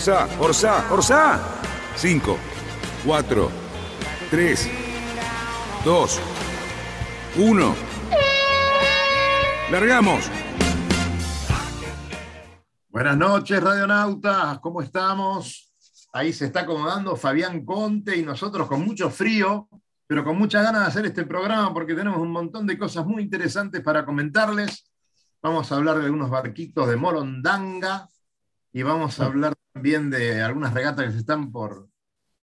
Orsá, Orsá, Orsá. Cinco, cuatro, tres, dos, uno. ¡Largamos! Buenas noches, radionautas. ¿Cómo estamos? Ahí se está acomodando Fabián Conte y nosotros con mucho frío, pero con muchas ganas de hacer este programa porque tenemos un montón de cosas muy interesantes para comentarles. Vamos a hablar de algunos barquitos de Morondanga y vamos a hablar también de algunas regatas que se están por,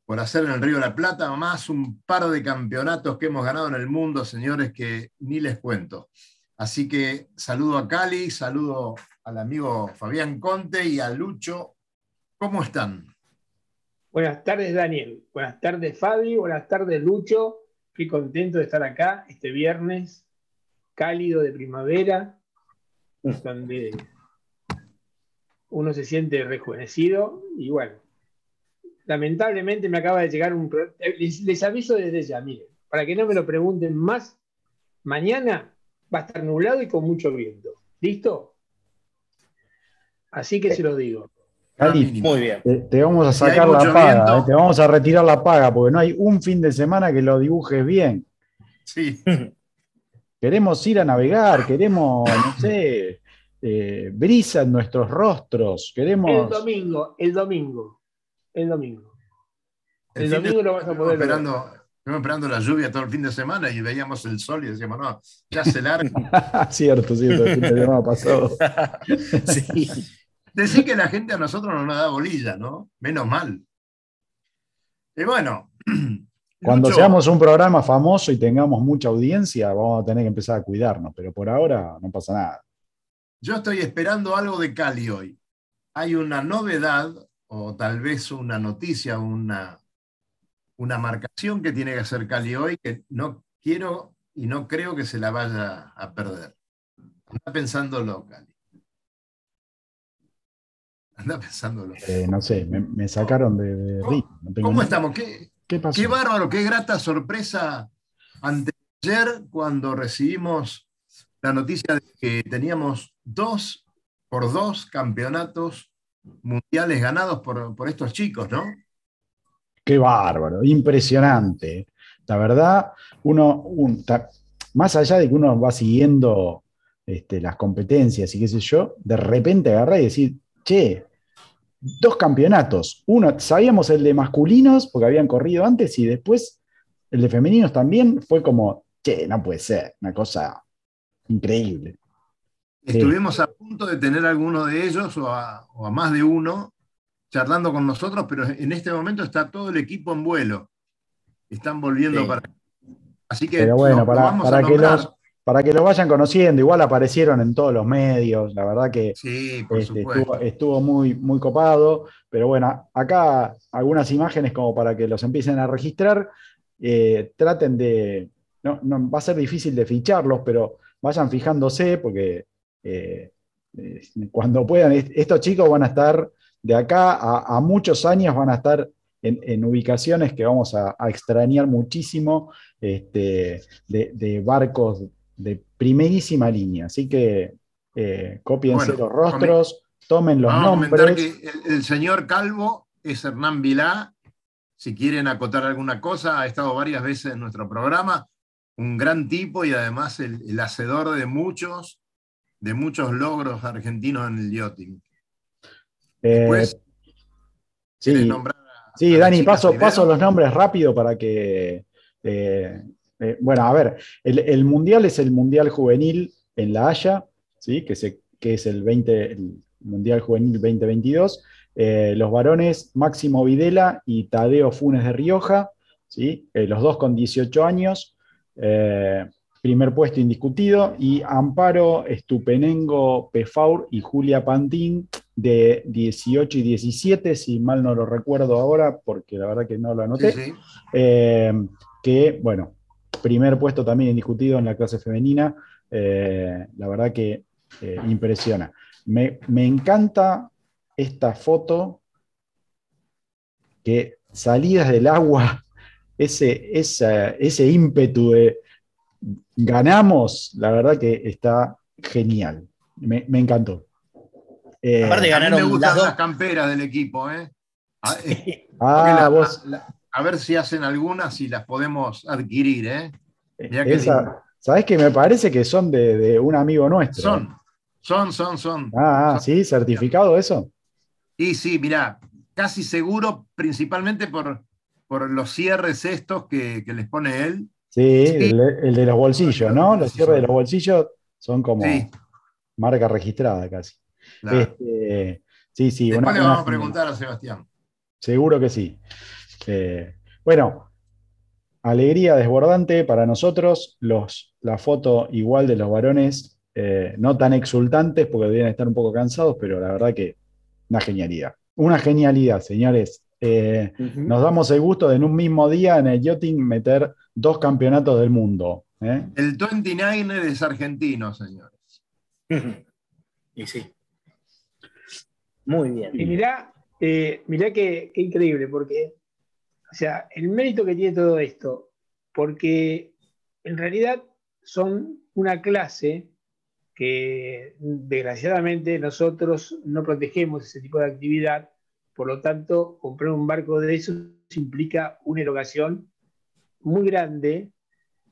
por hacer en el Río de la Plata, más un par de campeonatos que hemos ganado en el mundo, señores, que ni les cuento. Así que saludo a Cali, saludo al amigo Fabián Conte y a Lucho. ¿Cómo están? Buenas tardes, Daniel. Buenas tardes, Fabi. Buenas tardes, Lucho. Qué contento de estar acá este viernes cálido de primavera, donde uno se siente rejuvenecido. Y bueno, lamentablemente me acaba de llegar un. Les, les aviso desde ya, miren, para que no me lo pregunten más, mañana va a estar nublado y con mucho viento. ¿Listo? Así que se lo digo. Cali, muy bien. Te, vamos a sacar la paga, eh, te vamos a retirar la paga, porque no hay un fin de semana que lo dibujes bien. Sí. Queremos ir a navegar, queremos, no sé, eh, brisa en nuestros rostros, queremos... El domingo, el domingo, el domingo. El, domingo lo vas a poder esperando, Estamos esperando la lluvia todo el fin de semana y veíamos el sol y decíamos, no, ya se larga. cierto, cierto, el fin de semana pasado. sí. Decir que la gente a nosotros no nos da bolilla, ¿no? Menos mal. Y bueno. Cuando seamos un programa famoso y tengamos mucha audiencia, vamos a tener que empezar a cuidarnos, pero por ahora no pasa nada. Yo estoy esperando algo de Cali hoy. Hay una novedad, o tal vez una noticia, una, una marcación que tiene que hacer Cali hoy, que no quiero y no creo que se la vaya a perder. Está pensándolo, Cali. Anda pensándolo. Eh, no sé, me, sacaron de, ¿Cómo, estamos? ¿Qué, ¿Qué, pasó? qué bárbaro, qué grata sorpresa ayer cuando recibimos la noticia de que teníamos dos por dos campeonatos mundiales ganados por, estos chicos, ¿no? Qué bárbaro, impresionante. La verdad, uno, más allá de que uno va siguiendo este, las competencias y qué sé yo, de repente agarra y decir, che, dos campeonatos. Uno, sabíamos el de masculinos, porque habían corrido antes, y después el de femeninos también fue como, che, no puede ser, una cosa increíble. Estuvimos a punto de tener alguno de ellos o a, más de uno charlando con nosotros, pero en este momento está todo el equipo en vuelo. Están volviendo para. Así que pero bueno, para, para que los, para que lo vayan conociendo, igual aparecieron en todos los medios, la verdad que este, estuvo, muy, muy copado, pero bueno, acá algunas imágenes como para que los empiecen a registrar, eh, traten de, no, va a ser difícil de ficharlos, pero vayan fijándose porque eh, eh, cuando puedan, estos chicos van a estar de acá a, muchos años, van a estar en, ubicaciones que vamos a, extrañar muchísimo, este, de barcos de primerísima línea. Así que eh, copiense los rostros, tomen los nombres. Que el, señor Calvo es Hernán Vilá. Si quieren acotar alguna cosa, ha estado varias veces en nuestro programa. Un gran tipo y además el, hacedor de muchos, de muchos logros argentinos en el yachting. Eh, sí, sí Dani, paso, paso los nombres rápido para que eh, eh, bueno, a ver, el, Mundial es el Mundial Juvenil en La Haya, ¿sí? que, que es el, 20, Mundial Juvenil 2022. Eh, los varones Máximo Videla y Tadeo Funes de Rioja, ¿sí? Los dos con 18 años, primer puesto indiscutido, y Amparo Estupenengo Pefaur y Julia Pantín, de 18 y 17, si mal no lo recuerdo ahora, porque la verdad que no lo anoté. Sí, sí. Eh, que, bueno, primer puesto también indiscutido en la clase femenina. eh, la verdad que eh, impresiona. Me, me encanta esta foto que salidas del agua, ese, esa- ese ímpetu de ganamos, la verdad que está genial. Me, me encantó. Eh, Aparte A mí me ganaron gustan las dos. las camperas del equipo, ¿eh? A, eh, ah, porque la- vos, la- a ver si hacen algunas y las podemos adquirir, ¿eh? Qué esa-. ¿sabés que me parece que son de, de un amigo nuestro? Son, son, son, son. Ah, ah, sí, certificado eso. Y sí, mirá, casi seguro, principalmente por, por los cierres estos que, que les pone él. Sí, Sí. El, el de los bolsillos, ¿no? Los cierres de los bolsillos son como Sí. marca registrada casi. Claro. Este, sí, sí. Después una- le una vamos a preguntar a Sebastián. Seguro que sí. Eh, bueno, alegría desbordante para nosotros. Los, la foto igual de los varones, eh, no tan exultantes porque deben estar un poco cansados, pero la verdad que una genialidad. Una genialidad, señores. Eh, nos damos el gusto de en un mismo día en el yachting meter dos campeonatos del mundo. ¿eh? El 29 es argentino, señores. Y sí. Muy bien. Y mirá, eh, mirá qué, qué increíble, porque, o sea, el mérito que tiene todo esto, porque en realidad son una clase que desgraciadamente nosotros no protegemos ese tipo de actividad, por lo tanto, comprar un barco de esos implica una erogación muy grande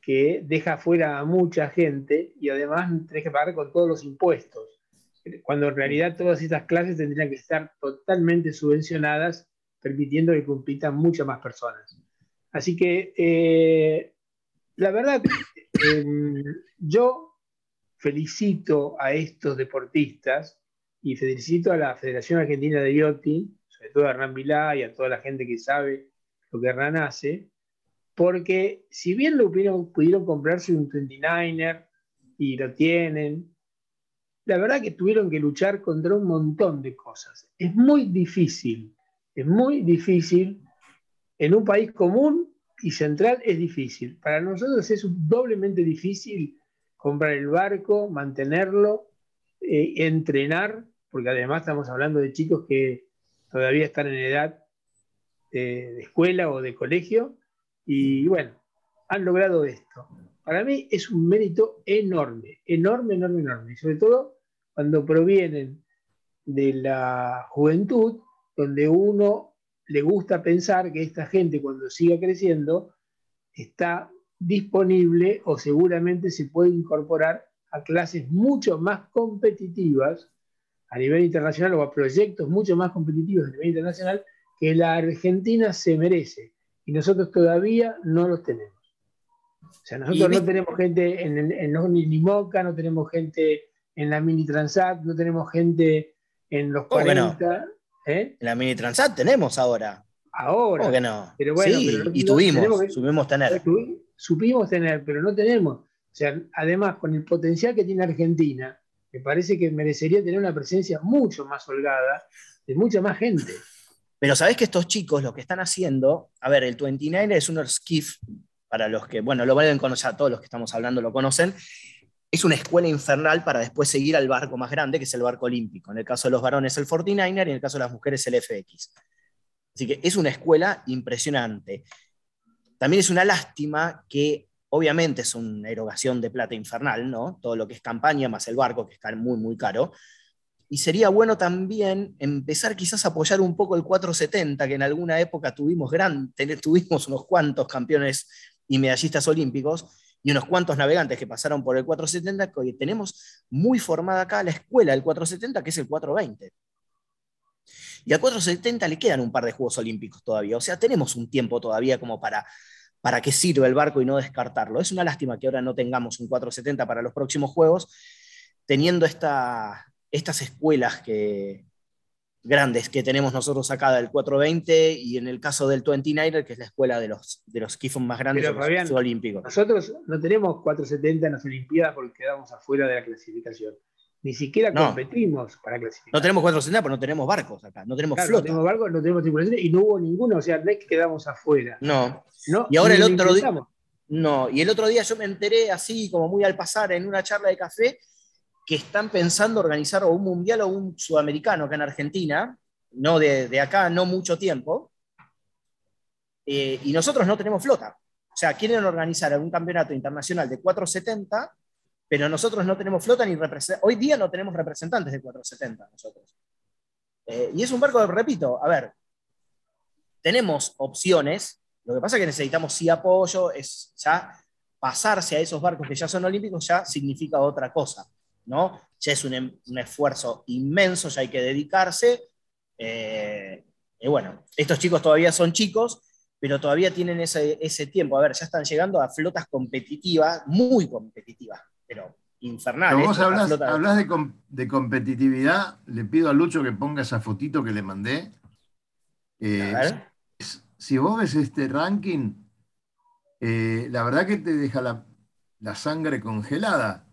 que deja fuera a mucha gente y además tenés que pagar con todos los impuestos cuando en realidad todas estas clases tendrían que estar totalmente subvencionadas, permitiendo que compitan muchas más personas. Así que, eh, la verdad, eh, yo felicito a estos deportistas y felicito a la Federación Argentina de Yachting, sobre todo a Hernán Vilá y a toda la gente que sabe lo que Hernán hace, porque si bien lo pudieron, pudieron comprarse un 29er y lo tienen, la verdad que tuvieron que luchar contra un montón de cosas. Es muy difícil, es muy difícil. En un país común y central es difícil. Para nosotros es doblemente difícil comprar el barco, mantenerlo, eh, entrenar, porque además estamos hablando de chicos que todavía están en edad eh, de escuela o de colegio, y bueno, han logrado esto. Para mí es un mérito enorme, enorme, enorme, enorme. Sobre todo cuando provienen de la juventud, donde uno le gusta pensar que esta gente cuando siga creciendo está disponible o seguramente se puede incorporar a clases mucho más competitivas a nivel internacional o a proyectos mucho más competitivos a nivel internacional que la Argentina se merece. Y nosotros todavía no los tenemos. O sea, nosotros no tenemos gente en, en, en los ni- ni Moca, no tenemos gente en la Mini Transat, no tenemos gente en los ¿Cómo que no? 40. ¿eh? En la mini Transat tenemos ahora. Ahora. ¿Cómo que no? Pero bueno, sí, pero no- y tuvimos, que- supimos tener. Supimos tener, pero no tenemos. O sea, además, con el potencial que tiene Argentina, me parece que merecería tener una presencia mucho más holgada de mucha más gente. Pero sabés que estos chicos lo que están haciendo, a ver, el 29 es un skiff, para los que, bueno, lo conocer, a todos los que estamos hablando lo conocen, es una escuela infernal para después seguir al barco más grande, que es el barco olímpico. En el caso de los varones el 49er y en el caso de las mujeres el FX. Así que es una escuela impresionante. También es una lástima que obviamente es una erogación de plata infernal, ¿no? Todo lo que es campaña más el barco, que está muy, muy caro. Y sería bueno también empezar quizás a apoyar un poco el 470, que en alguna época tuvimos, gran, tuvimos unos cuantos campeones y medallistas olímpicos y unos cuantos navegantes que pasaron por el 470, que tenemos muy formada acá la escuela del 470, que es el 420. Y al 470 le quedan un par de Juegos Olímpicos todavía, o sea, tenemos un tiempo todavía como para, para que sirva el barco y no descartarlo. Es una lástima que ahora no tengamos un 470 para los próximos Juegos, teniendo esta, estas escuelas que, grandes que tenemos nosotros acá del 420 y en el caso del 29, que es la escuela de los, de los más grandes Pero, Fabián, olímpicos. Nosotros no tenemos 470 en las Olimpiadas porque quedamos afuera de la clasificación. Ni siquiera No. competimos para clasificar. No tenemos 460 porque no tenemos barcos acá, no tenemos Claro, no flota. tenemos barcos, no tenemos tripulaciones y no hubo ninguno, o sea, no es que quedamos afuera. No, No, Y ahora el otro día- no. Y el otro día yo me enteré así, como muy al pasar, en una charla de café, que están pensando organizar un mundial o un sudamericano acá en Argentina, no de, de acá, no mucho tiempo. Eh, y nosotros no tenemos flota. O sea, quieren organizar un campeonato internacional de 470, pero nosotros no tenemos flota ni representantes. Hoy día no tenemos representantes de 470 nosotros. Eh, y es un barco, repito, a ver, tenemos opciones, lo que pasa es que necesitamos sí apoyo, es ya pasarse a esos barcos que ya son olímpicos ya significa otra cosa, ¿no? Ya es un, em- un esfuerzo inmenso, ya hay que dedicarse. eh, y bueno, estos chicos todavía son chicos, pero todavía tienen ese, ese tiempo. A ver, ya están llegando a flotas competitivas, muy competitivas, pero infernales. Pero vos de, com- de competitividad. Le pido a Lucho que ponga esa fotito que le mandé. Eh, A ver. si vos ves este ranking, eh, la verdad que te deja la, la sangre congelada.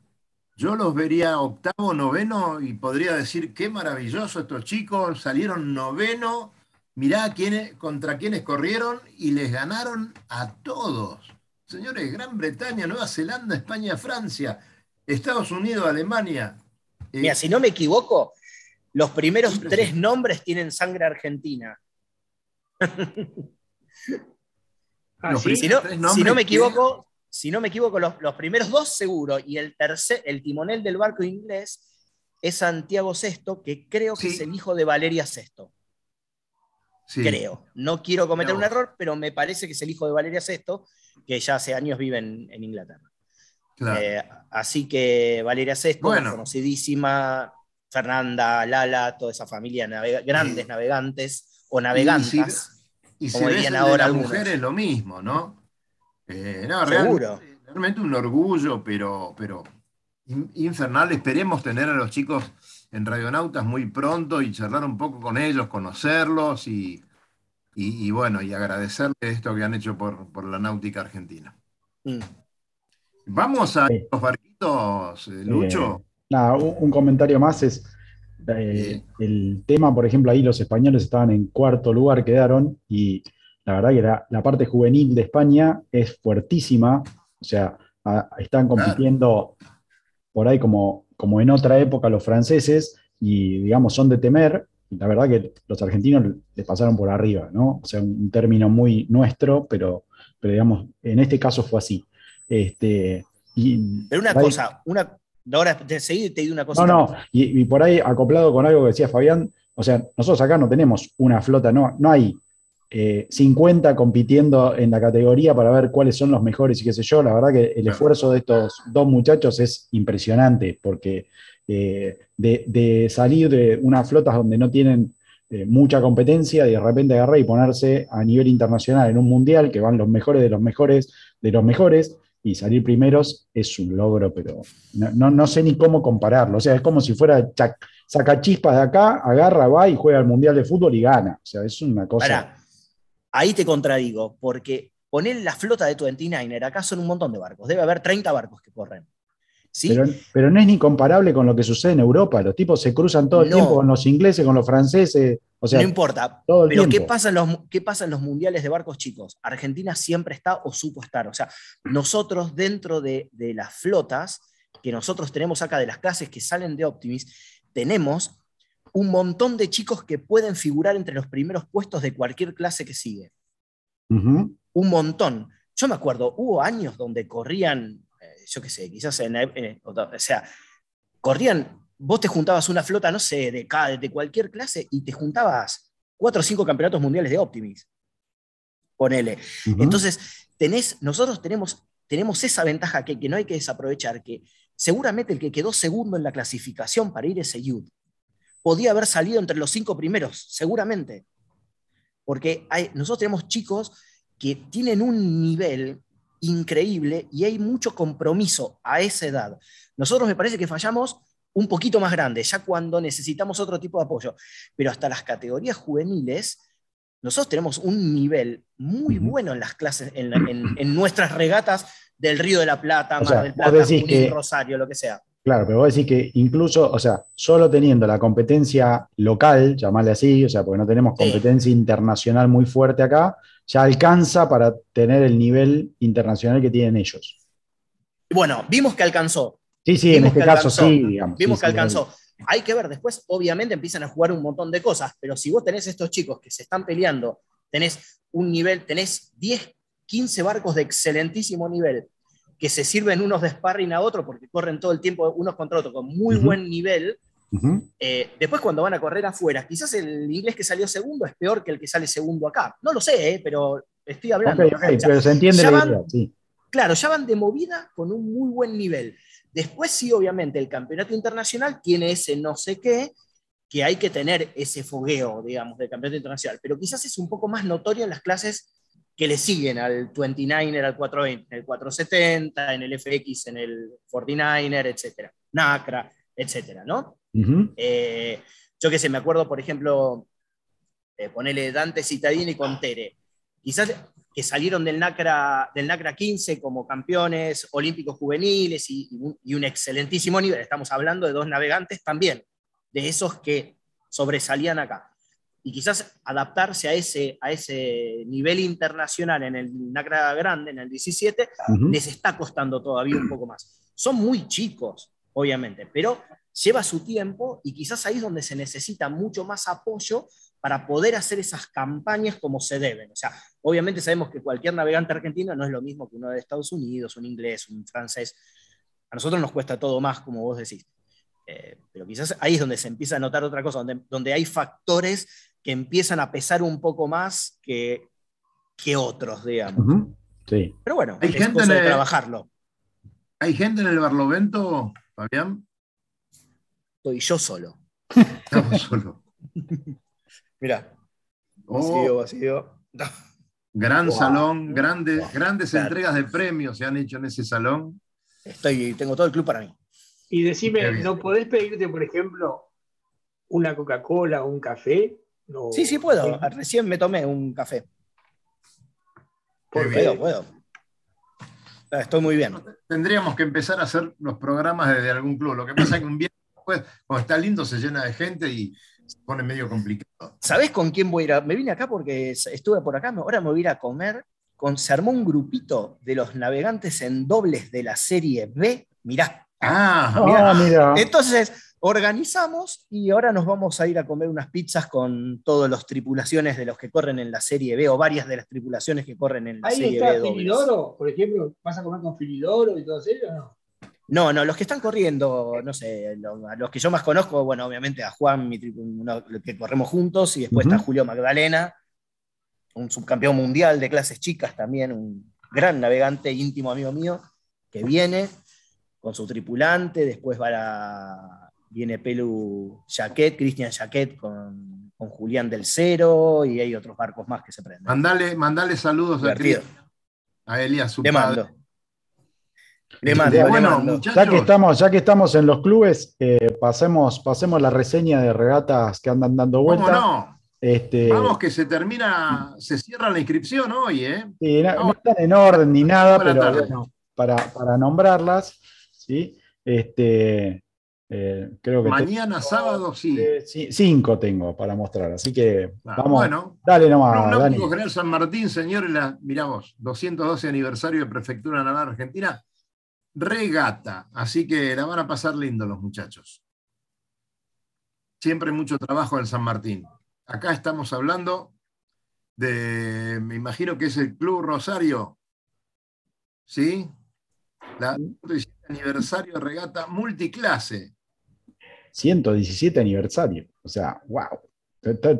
Yo los vería octavo, noveno y podría decir qué maravilloso estos chicos, salieron noveno, mirá quiénes, contra quiénes corrieron y les ganaron a todos. Señores, Gran Bretaña, Nueva Zelanda, España, Francia, Estados Unidos, Alemania. Eh, Mira, si no me equivoco, los primeros tres nombres tienen sangre argentina. Ah. Si no, si me equivoco, si no me equivoco, los, los primeros dos seguro, y el tercer, el timonel del barco inglés es Santiago VI, que creo que Sí. es el hijo de Valeria VI. sí. Creo. No quiero cometer un error, pero me parece que es el hijo de Valeria VI, que ya hace años vive en, en Inglaterra. Claro. Eh, así que Valeria VI, Bueno. conocidísima, Fernanda, Lala, toda esa familia, navega- grandes Sí. navegantes o Y navegantas. Y como si dirían ves de ahora las algunos. mujeres, lo mismo, ¿no? Eh, no, Seguro. Realmente, realmente un orgullo, pero, pero in- infernal. Esperemos tener a los chicos en Radionautas muy pronto y charlar un poco con ellos, conocerlos y, y- y bueno, y agradecerles esto que han hecho por, por la náutica argentina. Mm. Vamos a Sí. los barquitos, eh, Lucho. Eh, nada, un, un comentario más es eh, el tema, por ejemplo, ahí los españoles estaban en cuarto lugar, quedaron, y la verdad que la, la parte juvenil de España es fuertísima, o sea, a- están compitiendo por ahí como, como en otra época los franceses, y digamos, son de temer, la verdad que los argentinos les pasaron por arriba, ¿no? O sea, un, término muy nuestro, pero, pero digamos, en este caso fue así. Este, y Pero una ahí- cosa, una, ahora de seguir te digo una cosa. no, no, y, y por ahí acoplado con algo que decía Fabián, o sea, nosotros acá no tenemos una flota, no, no hay eh, 50 compitiendo en la categoría para ver cuáles son los mejores y qué sé yo. La verdad que el Claro. esfuerzo de estos dos muchachos es impresionante, porque eh, de, de salir de unas flotas donde no tienen eh, mucha competencia y de repente agarrar y ponerse a nivel internacional en un mundial que van los mejores de los mejores de los mejores y salir primeros es un logro, pero no, no, no sé ni cómo compararlo. O sea, es como si fuera chac- saca chispas de acá, agarra, va y juega al Mundial de Fútbol y gana. O sea, es una cosa. Ahí te contradigo, porque poner la flota de 29er, acá son un montón de barcos, debe haber 30 barcos que corren. ¿sí? Pero, pero no es ni comparable con lo que sucede en Europa. Los tipos se cruzan todo el No. tiempo con los ingleses, con los franceses. O sea, no importa, todo el pero ¿qué pasa, en los, ¿qué pasa en los mundiales de barcos chicos? Argentina siempre está o supo estar. O sea, nosotros dentro de, de las flotas que nosotros tenemos acá, de las clases que salen de Optimis, tenemos un montón de chicos que pueden figurar entre los primeros puestos de cualquier clase que sigue. Un montón. Yo me acuerdo, hubo años donde corrían, eh, yo qué sé, quizás en, eh, o sea, corrían, vos te juntabas una flota, no sé, de, cada- de cualquier clase y te juntabas cuatro o cinco campeonatos mundiales de Optimis. Ponele. Ujú. Entonces, tenés, nosotros tenemos, tenemos esa ventaja que, que no hay que desaprovechar, que seguramente el que quedó segundo en la clasificación para ir a ese youth podía haber salido entre los cinco primeros, seguramente. Porque hay, nosotros tenemos chicos que tienen un nivel increíble y hay mucho compromiso a esa edad. Nosotros me parece que fallamos un poquito más grande, ya cuando necesitamos otro tipo de apoyo, pero hasta las categorías juveniles, nosotros tenemos un nivel muy bueno en las clases, en, la- en- en nuestras regatas del Río de la Plata, O Mar sea, del Plata, Junín, que- Rosario, lo que sea. Claro, pero vos decís que incluso, o sea, solo teniendo la competencia local, llamarle así, o sea, porque no tenemos Sí. competencia internacional muy fuerte acá, ya alcanza para tener el nivel internacional que tienen ellos. Bueno, vimos que alcanzó. Sí, sí, en este caso alcanzó. sí, digamos. Vimos sí, que sí, alcanzó. Hay que ver, después obviamente empiezan a jugar un montón de cosas, pero si vos tenés estos chicos que se están peleando, tenés un nivel, tenés 10, 15 barcos de excelentísimo nivel, que se sirven unos de sparring a otros porque corren todo el tiempo unos contra otros con muy buen nivel, eh, después cuando van a correr afuera, quizás el inglés que salió segundo es peor que el que sale segundo acá. No lo sé, eh, pero estoy hablando. Ok, ok, O sea, pero se entiende la van- idea, sí. Claro, ya van de movida con un muy buen nivel. Después sí, obviamente, el campeonato internacional tiene ese no sé qué, que hay que tener ese fogueo, digamos, del campeonato internacional, pero quizás es un poco más notorio en las clases que le siguen al 29er, al 420, en el 470, en el FX, en el 49er, etcétera, NACRA, etcétera, ¿no? Eh, yo qué sé, me acuerdo, por ejemplo, eh, ponele Dante Citadini con Tere. Quizás que salieron del NACRA, del NACRA 15 como campeones olímpicos juveniles y, y un, y un excelentísimo nivel. Estamos hablando de dos navegantes también, de esos que sobresalían acá. Y quizás adaptarse a ese, a ese nivel internacional en el NACRA grande, en el 17, Ujú. les está costando todavía un poco más. Son muy chicos, obviamente, pero lleva su tiempo y quizás ahí es donde se necesita mucho más apoyo para poder hacer esas campañas como se deben. O sea, obviamente sabemos que cualquier navegante argentino no es lo mismo que uno de Estados Unidos, un inglés, un francés. A nosotros nos cuesta todo más, como vos decís. Eh, pero quizás ahí es donde se empieza a notar otra cosa, donde, donde hay factores que empiezan a pesar un poco más que, que otros, digamos. Sí. Pero bueno, Hay es gente cosa de en el- trabajarlo. ¿Hay gente en el Barlovento, Fabián? Estoy yo solo. Estamos solo. Mirá, Oh. vacío, vacío. Gran Wow. salón, grandes, Wow. grandes Claro. entregas de premios se han hecho en ese salón. Estoy, tengo todo el club para mí. Y decime. ¿no podés pedirte, por ejemplo, una Coca-Cola o un café? No. Sí, sí puedo. Recién me tomé un café. Porque- Puedo, puedo. Ah, Estoy muy bien. Tendríamos que empezar a hacer los programas desde algún club. Lo que pasa es que un viernes después, cuando está lindo, se llena de gente y se pone medio complicado. ¿Sabés con quién voy a ir? a- Me vine acá porque estuve por acá, ahora me voy a ir a comer. Con, se armó un grupito de los navegantes en dobles de la serie B. Mirá. Ah, Ah, mira. Entonces, organizamos y ahora nos vamos a ir a comer unas pizzas con todas las tripulaciones de los que corren en la serie B o varias de las tripulaciones que corren en la Ahí serie está B dobles. Filidoro, por ejemplo, ¿vas a comer con Filidoro y todo eso? ¿no? No, no, los que están corriendo, no sé, lo- a los que yo más conozco, bueno, obviamente a Juan, mi tri- uno que corremos juntos, y después está Julio Magdalena, un subcampeón mundial de clases chicas también, un gran navegante íntimo amigo mío, que viene con su tripulante, después va la- viene Pelu Jaquet, Cristian Jaquet con, con Julián del Cero, y hay otros barcos más que se prenden. mandale, mandale saludos a, Divertido. A Elías, su Le padre. mando. Le mando, le Bueno, mando. muchachos, Ya que estamos, ya que estamos en los clubes, eh, pasemos, pasemos la reseña de regatas que andan dando ¿cómo vuelta. no? Este, Vamos que se termina, se cierra la inscripción hoy, ¿eh? sí, no, están en orden ni nada, pero bueno, para, para nombrarlas, ¿sí? Este, eh, creo que Mañana sábado sí. eh, sí, cinco tengo para mostrar, así que Ah, vamos, Bueno, dale nomás. Náutico General San Martín, señores, mirá vos, 212 aniversario de Prefectura Naval Argentina, regata, así que la van a pasar lindo los muchachos. Siempre mucho trabajo en San Martín. Acá estamos hablando de, me imagino que es el Club Rosario, ¿sí? La 117 aniversario de regata multiclase. 117 aniversario, o sea, wow.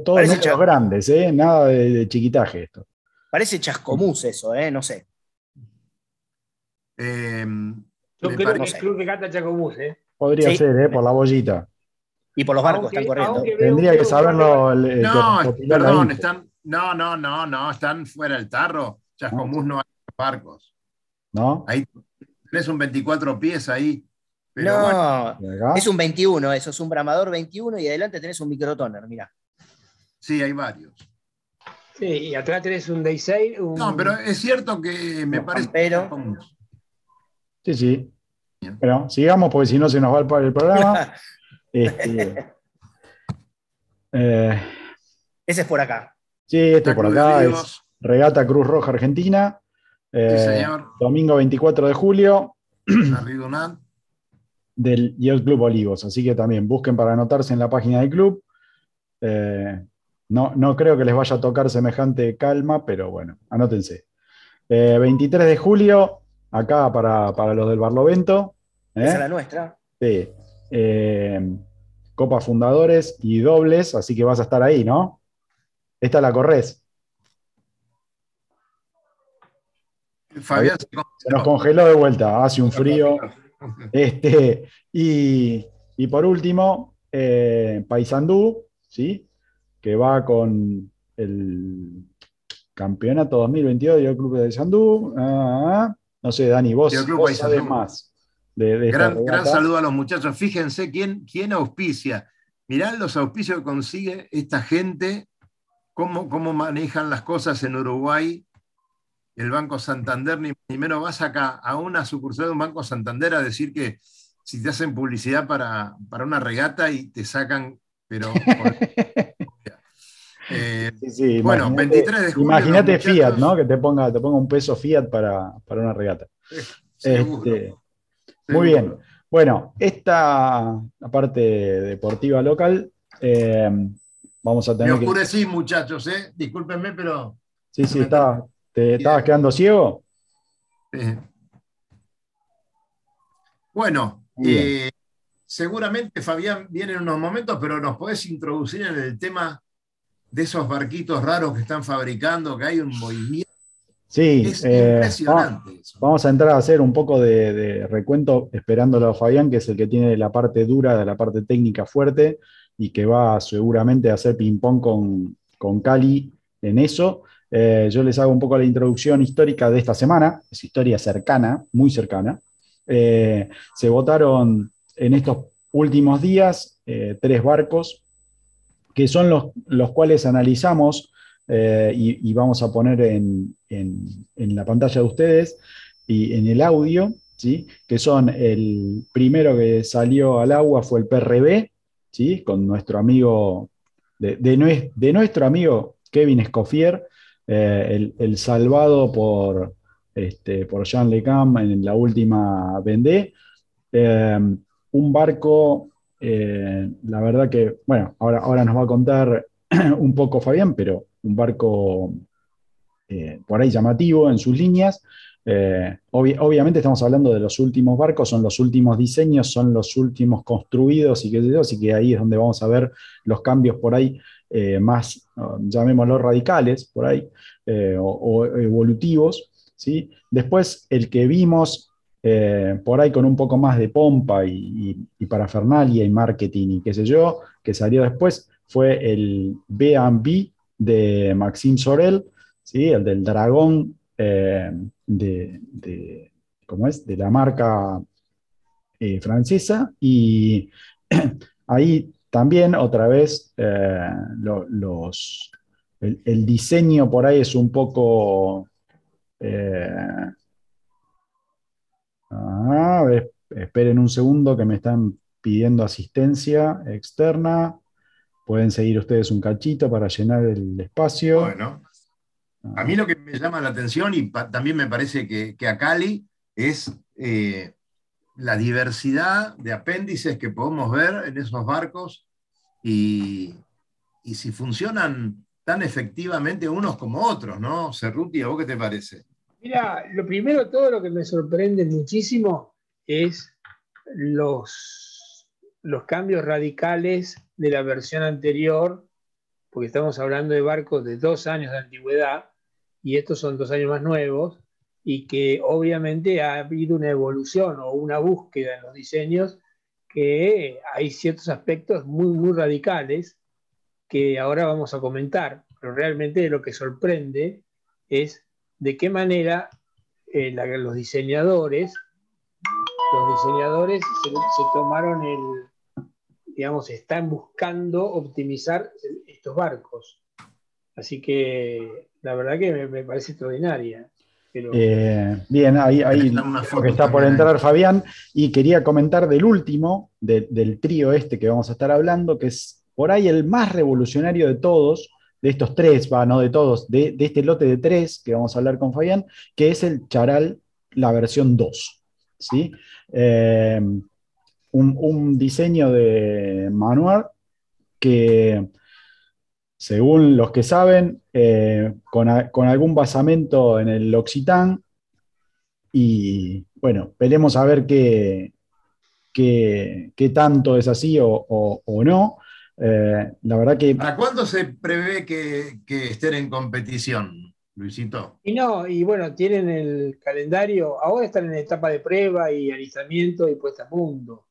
Todos cha- grandes, ¿eh? Nada de, de chiquitaje esto. Parece chascomús eso, ¿eh? No sé. Eh, Yo creo que es Club de Gata Chacomús, ¿eh? Podría Sí. ser, ¿eh? Por la bollita. Y por los barcos Aunque- están corriendo. veo- Tendría que saberlo el, el No, perdón, están, no, no, no, no, están fuera del tarro. Chascomús no hay barcos. ¿no? Ahí tenés un 24 pies ahí. Pero no, es un 21, eso es un bramador 21 y adelante tenés un microtoner, mira. sí, hay varios. Sí, y atrás tenés un Day 6. Un... No, pero es cierto que me parece. Chascomús. Sí, sí. Bueno, sigamos porque si no se nos va el, el programa. Este, eh, Ese es por acá. sí, este La por acá es Regata Cruz Roja Argentina. eh, Sí, señor. domingo 24 de julio. Del Yacht Club Olivos. Así que también busquen para anotarse en la página del club. Eh, no, no creo que les vaya a tocar semejante calma, pero bueno, anótense. Eh, 23 de julio, acá para, para los del Barlovento. ¿eh? Esa es la nuestra. Sí. Eh, Copa Fundadores y dobles, así que vas a estar ahí, ¿no? Esta la corres. Fabián se Se nos congeló de vuelta, hace un frío. Este, y, y por último, eh, Paysandú, ¿sí? que va con el campeonato 2022 del Club de Paysandú. Ah, no sé, Dani, vos, vos sabés más de, Gran, gran saludo a los muchachos. Fíjense quién, quién auspicia. Mirá los auspicios que consigue esta gente, cómo, cómo manejan las cosas en Uruguay. El Banco Santander, ni, ni menos vas acá a una sucursal de un Banco Santander a decir que si te hacen publicidad para, para una regata y te sacan, pero. Eh, Sí, sí, Bueno, imagínate- 23 de julio, Imagínate Fiat, ¿no? Que te ponga, te ponga un peso Fiat para, para una regata. seguro, Este, seguro. muy bien. Bueno, esta parte deportiva local, eh, vamos a Me tener que. oscurecí, muchachos, ¿eh? Discúlpenme, pero. Sí, sí, está- ¿te estabas quedando ciego? Eh, Bueno, eh, seguramente Fabián viene en unos momentos, pero nos podés introducir en el tema de esos barquitos raros que están fabricando, que hay un movimiento. Sí, Es eh, impresionante eso. vamos a entrar a hacer un poco de, de recuento esperándolo a Fabián, que es el que tiene la parte dura, la parte técnica fuerte y que va seguramente a hacer ping-pong con, con Cali en eso. Eh, yo les hago un poco la introducción histórica de esta semana, es historia cercana, muy cercana. Eh, se votaron en estos últimos días eh, tres barcos, que son los, los cuales analizamos y, vamos a poner en, en- la pantalla de ustedes y en el audio, ¿sí? que son el primero que salió al agua fue el PRB, ¿sí? con nuestro amigo, de, de de nuestro amigo Kevin Escoffier, eh, el, salvado por, este, por Jean Lecam en la última Vendée. Eh, un barco, eh, la verdad que, bueno, ahora, ahora nos va a contar un poco Fabián, pero un barco por ahí llamativo en sus líneas. Obvi- obviamente estamos hablando de los últimos barcos, son los últimos diseños, son los últimos construidos y qué sé yo, así que ahí es donde vamos a ver los cambios por ahí eh, más, uh, llamémoslo radicales, por ahí, eh, o, evolutivos. ¿sí? Después el que vimos eh, por ahí con un poco más de pompa y, y- y parafernalia y marketing y qué sé yo, que salió después, fue el B&B de Maxime Sorel, ¿sí? el del dragón eh, de, de- ¿cómo es? de la marca francesa. Y ahí también otra vez eh, lo- los, el, diseño por ahí es un poco... eh, a ver, esperen un segundo que me están pidiendo asistencia externa. Pueden seguir ustedes un cachito para llenar el espacio. Bueno, a mí lo que me llama la atención y también me parece que, que a Cali es eh, la diversidad de apéndices que podemos ver en esos barcos y, y si funcionan tan efectivamente unos como otros, ¿no? Cerruti, ¿a vos qué te parece? Mira, lo primero, todo lo que me sorprende muchísimo es los, los cambios radicales de la versión anterior, porque estamos hablando de barcos de dos años de antigüedad y estos son dos años más nuevos, y que obviamente ha habido una evolución o una búsqueda en los diseños que hay ciertos aspectos muy, muy radicales que ahora vamos a comentar, pero realmente lo que sorprende es de qué manera eh, la- los diseñadores, los diseñadores se, se tomaron el, digamos, están buscando optimizar estos barcos. Así que la verdad que me, me parece extraordinaria. Pero Eh, bien, ahí, ahí que está por entrar. Fabián y quería comentar del último, de- del trío este que vamos a estar hablando, que es por ahí el más revolucionario de todos, de estos tres, va, no de todos, de, de este lote de tres que vamos a hablar con Fabián, que es el Charal, la versión 2. ¿sí? Eh, un, un diseño de manual que, según los que saben, eh, con, a- con algún basamento en el Occitán. Y bueno, veremos a ver qué, qué, qué tanto es así o, o- o no. Eh, la verdad que ¿Para cuándo se prevé que, que estén en competición, Luisito? Y no, y bueno, tienen el calendario, ahora están en etapa de prueba y alistamiento y puesta a punto.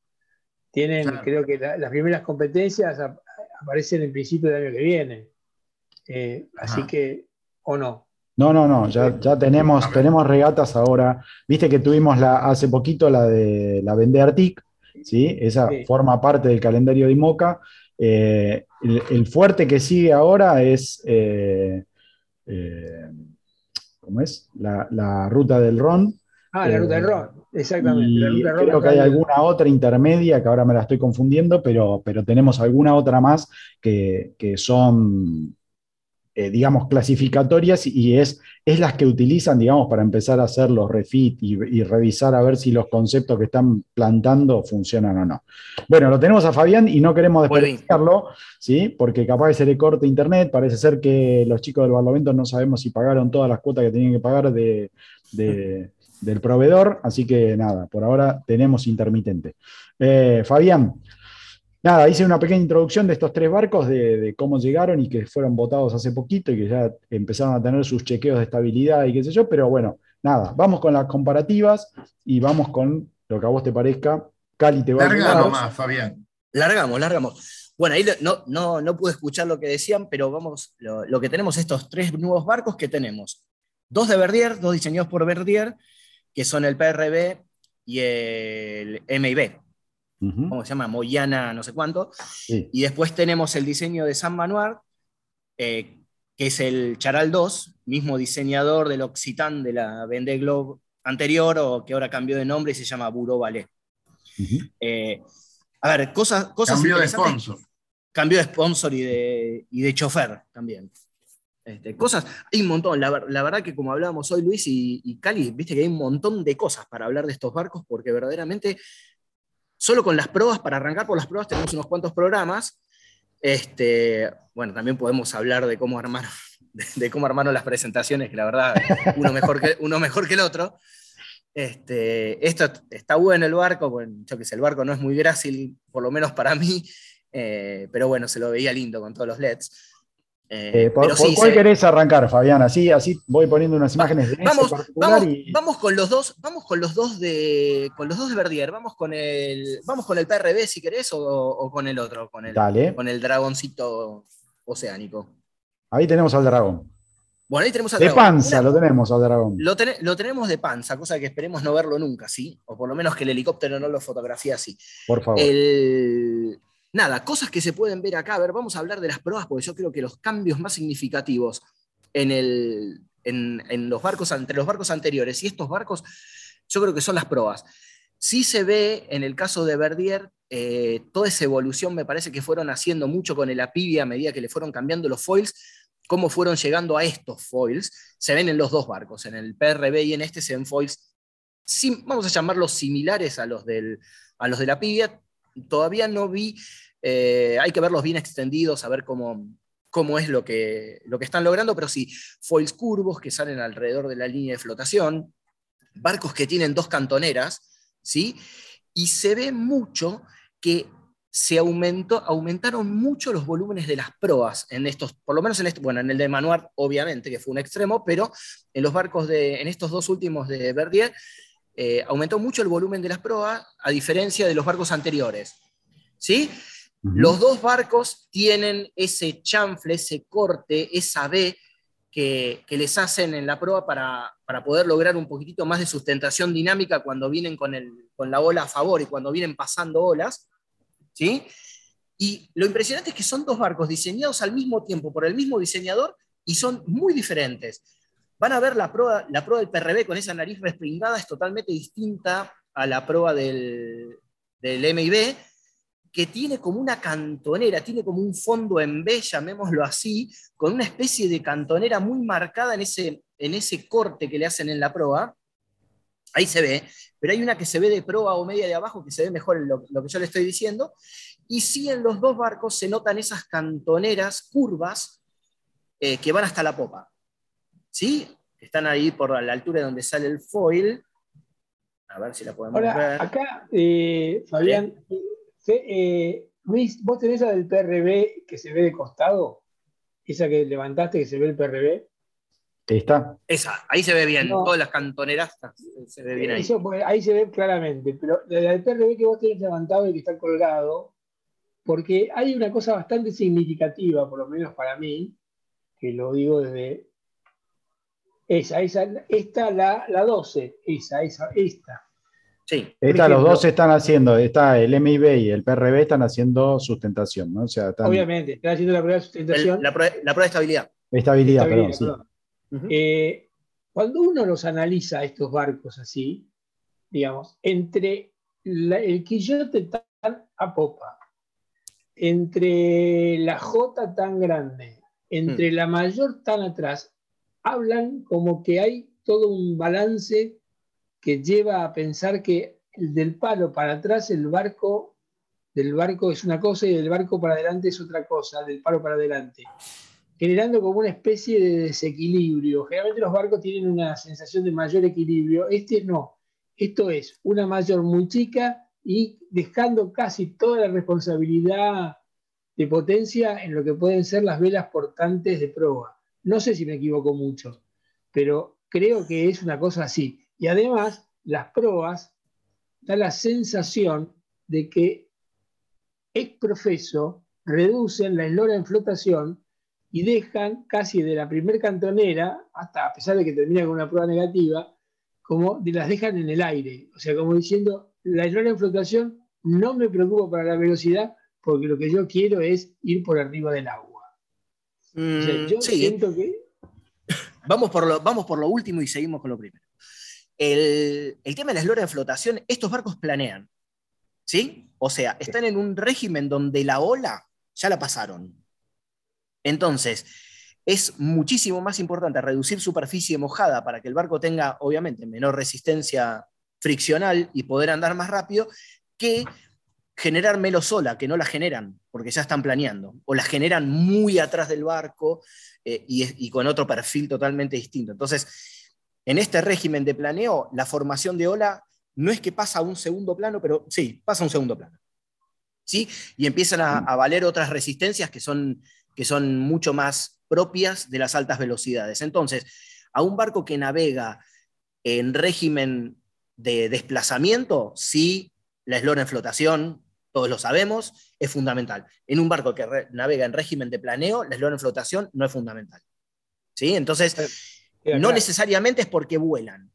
Tienen, Claro. creo que la- las primeras competencias aparecen en principio del año que viene. Eh, así Ajá. que, o no. No, no, no, ya, ya tenemos, tenemos regatas ahora. Viste que tuvimos la, hace poquito la de la Vendée Arctic, ¿sí? Esa Sí. forma parte del calendario de IMOCA. Eh, el, el fuerte que sigue ahora es, eh, eh, ¿cómo es? La, la ruta del Ron. Ah, la Eh, ruta del Ron, exactamente. La ruta creo que hay alguna otra intermedia, que ahora me la estoy confundiendo, pero, pero tenemos alguna otra más que, que son, eh, digamos, clasificatorias y es, es las que utilizan, digamos, para empezar a hacer los refit y, y revisar a ver si los conceptos que están plantando funcionan o no. Bueno, lo tenemos a Fabián y no queremos desperdiciarlo, ¿sí? Porque capaz que se le corte internet, parece ser que los chicos del Barlovento no sabemos si pagaron todas las cuotas que tenían que pagar de, de- del proveedor, así que nada, por ahora tenemos intermitente. Eh, Fabián, nada, hice una pequeña introducción de estos tres barcos, de, de cómo llegaron y que fueron votados hace poquito y que ya empezaron a tener sus chequeos de estabilidad y qué sé yo, pero bueno, nada, vamos con las comparativas y vamos con lo que a vos te parezca. Cali te va a Larga ayudar. nomás, Fabián. Largamos, largamos. Bueno, ahí no, no, no pude escuchar lo que decían, pero vamos, lo, lo que tenemos estos tres nuevos barcos que tenemos. Dos de Verdier, dos diseñados por Verdier, que son el PRB y el MIB. ¿Cómo se llama? Moyana, no sé cuánto. sí. Y después tenemos el diseño de San Manuel, eh, que es el Charal 2, mismo diseñador del Occitan de la Vendée Globe anterior, o que ahora cambió de nombre y se llama Bureau Ballet. Eh, a ver, cosas, cosas Cambió de sponsor. Cambió de sponsor y de, y de chofer también. Este, cosas, hay un montón. La, ver- la verdad que como hablábamos hoy, Luis y, Cali, viste que hay un montón de cosas para hablar de estos barcos, porque verdaderamente, solo con las pruebas, para arrancar por las pruebas, tenemos unos cuantos programas. Este, bueno, también podemos hablar de cómo armar, de cómo armaron las presentaciones, que la verdad, uno mejor que, uno mejor que el otro. Este, esto está bueno el barco, bueno, yo que sé, el barco no es muy grácil, por lo menos para mí, eh, pero bueno, se lo veía lindo con todos los LEDs. Eh, Eh, ¿Por, pero por sí, cuál se- querés arrancar, Fabián? Así, así voy poniendo unas imágenes de ese vamos, particular vamos, y- vamos con los dos, vamos con los dos de, con los dos de Verdier, vamos con el, vamos con el PRB si querés o, o con el otro, con el, Dale. con el dragoncito oceánico. Ahí tenemos al dragón. Bueno, ahí tenemos al De dragón. panza Una- lo tenemos al dragón. Lo, ten- lo tenemos de panza, cosa que esperemos no verlo nunca, ¿sí? O por lo menos que el helicóptero no lo fotografía así. Por favor. El- Nada, cosas que se pueden ver acá. A ver, vamos a hablar de las pruebas, porque yo creo que los cambios más significativos en, el, en, en los barcos, entre los barcos anteriores y estos barcos, yo creo que son las pruebas. Sí se ve en el caso de Verdier, eh, toda esa evolución me parece que fueron haciendo mucho con el Apivia a medida que le fueron cambiando los foils, cómo fueron llegando a estos foils. Se ven en los dos barcos, en el PRB y en este se ven foils, vamos a llamarlos similares a los, del, a los de la Pivia. Todavía no vi, eh, hay que verlos bien extendidos, a ver cómo, cómo es lo que, lo que están logrando, pero sí, foils curvos que salen alrededor de la línea de flotación, barcos que tienen dos cantoneras, ¿sí? Y se ve mucho que se aumentó, aumentaron mucho los volúmenes de las proas en estos, por lo menos en este, bueno, en el de Manuar, obviamente, que fue un extremo, pero en los barcos de, en estos dos últimos de Verdier, eh, aumentó mucho el volumen de las proas, a diferencia de los barcos anteriores. ¿Sí? Los dos barcos tienen ese chanfle, ese corte, esa B que, que les hacen en la proa para, para poder lograr un poquitito más de sustentación dinámica cuando vienen con, el, con la ola a favor y cuando vienen pasando olas. ¿sí? Y lo impresionante es que son dos barcos diseñados al mismo tiempo por el mismo diseñador y son muy diferentes. Van a ver la prueba, la prueba del PRB con esa nariz respingada es totalmente distinta a la prueba del, del MIB, que tiene como una cantonera, tiene como un fondo en B, llamémoslo así, con una especie de cantonera muy marcada en ese, en ese corte que le hacen en la proa. Ahí se ve, pero hay una que se ve de proa o media de abajo que se ve mejor en lo, lo que yo le estoy diciendo. Y sí, en los dos barcos se notan esas cantoneras curvas eh, que van hasta la popa. ¿Sí? Están ahí por la altura donde sale el foil. A ver si la podemos Ahora, ver. acá, eh, Fabián, eh, Luis, ¿vos tenés esa del PRB que se ve de costado? Esa que levantaste que se ve el PRB. Está. Esa, ahí se ve bien. No. Todas las cantoneras se ve bien ahí. Eso, ahí se ve claramente, pero la del PRB que vos tenés levantado y que está colgado, porque hay una cosa bastante significativa, por lo menos para mí, que lo digo desde esa, esa, esta, la, la 12, esa, esa, esta. Sí. Esta, los dos están haciendo, está el MIB y el PRB están haciendo sustentación, ¿no? O sea, están, Obviamente, están haciendo la prueba de El- sustentación. la, prueba, la prueba de estabilidad. estabilidad, Estabilidad, perdón, sí. Eh, cuando uno los analiza, estos barcos así, digamos, entre la- el quillote tan a popa, entre la J tan grande, entre la mayor tan atrás, hablan como que hay todo un balance que lleva a pensar que el del palo para atrás el barco del barco es una cosa y del barco para adelante es otra cosa, del palo para adelante generando como una especie de desequilibrio. Generalmente los barcos tienen una sensación de mayor equilibrio, este no. Esto es una mayor muy chica y dejando casi toda la responsabilidad de potencia en lo que pueden ser las velas portantes de proa. No sé si me equivoco mucho, pero creo que es una cosa así. Y además, las proas da la sensación de que ex profeso reducen la eslora en flotación y dejan casi de la primer cantonera, hasta a pesar de que termina con una prueba negativa, como de las dejan en el aire. O sea, como diciendo, la eslora en flotación no me preocupa para la velocidad porque lo que yo quiero es ir por arriba del agua. O sea, Mm, yo sí, siento que vamos por, lo, vamos por lo último y seguimos con lo primero. El, el tema de la eslora de flotación, estos barcos planean. ¿Sí? O sea, están en un régimen donde la ola ya la pasaron. Entonces, es muchísimo más importante reducir superficie mojada para que el barco tenga, obviamente, menor resistencia friccional y poder andar más rápido, que generar melosola, que no la generan, porque ya están planeando, o la generan muy atrás del barco eh, y, con otro perfil totalmente distinto. Entonces, en este régimen de planeo, la formación de ola no es que pasa a un segundo plano, pero sí, pasa a un segundo plano. ¿Sí? Y empiezan a, a valer otras resistencias que son, que son mucho más propias de las altas velocidades. Entonces, a un barco que navega en régimen de desplazamiento, sí, la eslora en flotación, todos lo sabemos, es fundamental. En un barco que navega en régimen de planeo, la eslora en flotación no es fundamental. ¿Sí? Entonces, queda no necesariamente es porque vuelan.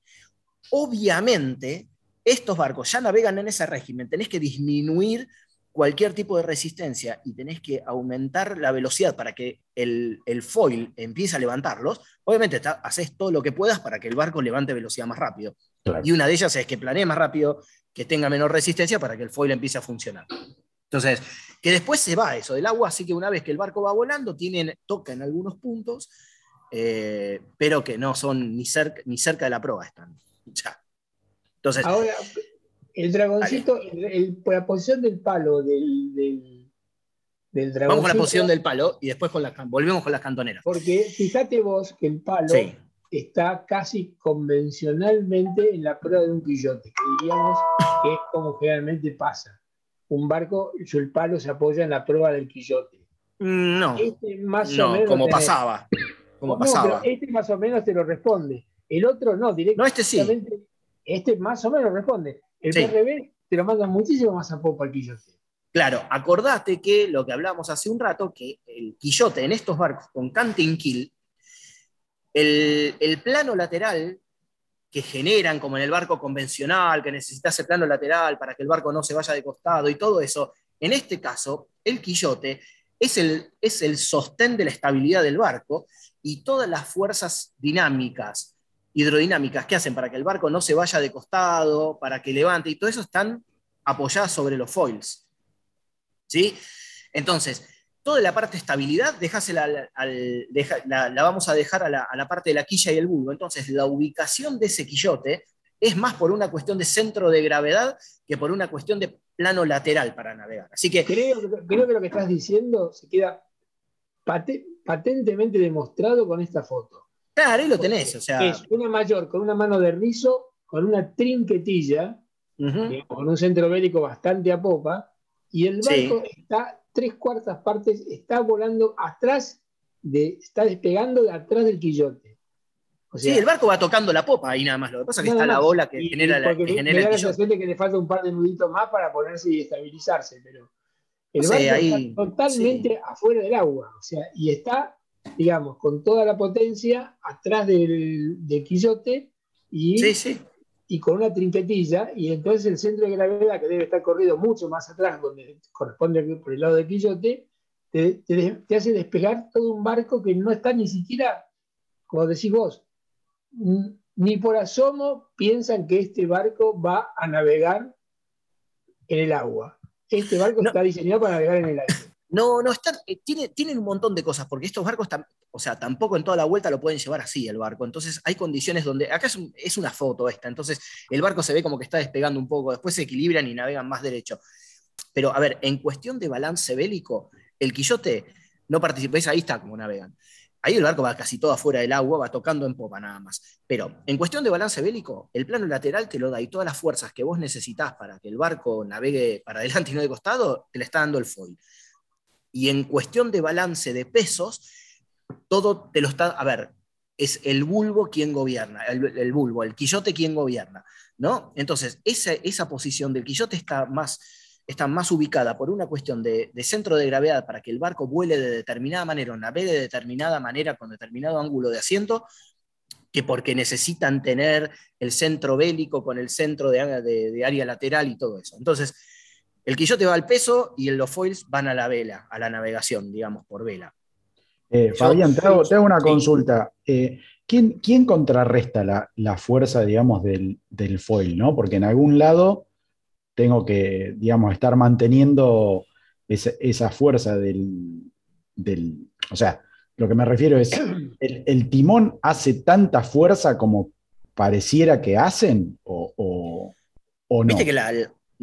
Obviamente, estos barcos ya navegan en ese régimen, tenés que disminuir cualquier tipo de resistencia y tenés que aumentar la velocidad para que el, el foil empiece a levantarlos. Obviamente, haces todo lo que puedas para que el barco levante velocidad más rápido. Claro. Y una de ellas es que planee más rápido, que tenga menor resistencia para que el foil empiece a funcionar. Entonces, que después se va eso del agua, así que una vez que el barco va volando, tienen, toca en algunos puntos, eh, pero que no son ni cerca, ni cerca de la proa están. Ya. Entonces, Ahora, el dragoncito, el- el- la posición del palo del, del, del dragoncito. vamos con la posición del palo y después con las volvemos con las cantoneras. Porque fíjate vos que el palo Sí. Está casi convencionalmente en la prueba de un quillote, que diríamos que es como generalmente pasa. Un barco, el palo se apoya en la prueba del quillote. Mm, No, Este más o no, menos como tenés. pasaba. Como No, pasaba. pero este más o menos te lo responde. El otro no, No, directamente. este sí. Este más o menos responde. El Sí. PRB te lo manda muchísimo más a popa al quillote. Claro, acordate que lo que hablamos hace un rato, que el quillote en estos barcos con canting kill, el, el plano lateral que generan, como en el barco convencional, que necesita ese plano lateral para que el barco no se vaya de costado y todo eso, en este caso, el quillote es el, es el sostén de la estabilidad del barco y todas las fuerzas dinámicas, hidrodinámicas que hacen para que el barco no se vaya de costado, para que levante, y todo eso están apoyadas sobre los foils. ¿Sí? Entonces, toda la parte de estabilidad, al, la, vamos a dejar a la, parte de la quilla y el bulbo. Entonces, la ubicación de ese quillote es más por una cuestión de centro de gravedad que por una cuestión de plano lateral para navegar. Así que creo, que lo que estás diciendo se queda patentemente demostrado con esta foto. Claro, ahí lo tenés. O sea... Es una mayor con una mano de rizo, con una trinquetilla, con un centro bélico bastante a popa, y el barco está tres cuartas partes, está volando atrás, de, está despegando de atrás del quillote. sí, el barco va tocando la popa ahí nada más. Lo que pasa es que está la bola que genera, la, que genera me da la sensación de que le falta un par de nuditos más para ponerse y estabilizarse, pero el barco está totalmente afuera del agua. O sea, y está, digamos, con toda la potencia atrás del, del quillote y sí, sí y con una trinquetilla, y entonces el centro de gravedad, que debe estar corrido mucho más atrás, donde corresponde por el lado del Quillote, te, hace despegar todo un barco que no está ni siquiera, como decís vos, ni por asomo piensan que este barco va a navegar en el agua. Este barco está diseñado para navegar en el aire. No, no, están, eh, tiene, tienen un montón de cosas, porque estos barcos, o sea, tampoco en toda la vuelta lo pueden llevar así el barco. Entonces hay condiciones donde, acá es, una foto esta, entonces el barco se ve como que está despegando un poco, después se equilibran y navegan más derecho. Pero a ver, en cuestión de balance bélico, el Quillote no participa, ahí está como navegan. Ahí el barco va casi todo afuera del agua, va tocando en popa nada más. Pero en cuestión de balance bélico, el plano lateral te lo da y todas las fuerzas que vos necesitas para que el barco navegue para adelante y no de costado, te le está dando el foil. Y en cuestión de balance de pesos, todo te lo está, a ver, es el bulbo quien gobierna, el, bulbo, el quillote quien gobierna, ¿no? Entonces, esa, esa posición del quillote está más, está más ubicada por una cuestión de, centro de gravedad para que el barco vuele de determinada manera o navegue de determinada manera con determinado ángulo de asiento, que porque necesitan tener el centro bélico con el centro de, de área lateral y todo eso. Entonces, el quillote va al peso y los foils van a la vela, a la navegación, digamos, por vela. Eh, Fabián, te hago, una consulta. Eh, ¿quién, contrarresta la, fuerza, digamos, del, foil? ¿no? Porque en algún lado tengo que, digamos, estar manteniendo esa, fuerza del, O sea, lo que me refiero es, ¿el, timón hace tanta fuerza como pareciera que hacen o, no? Viste que la,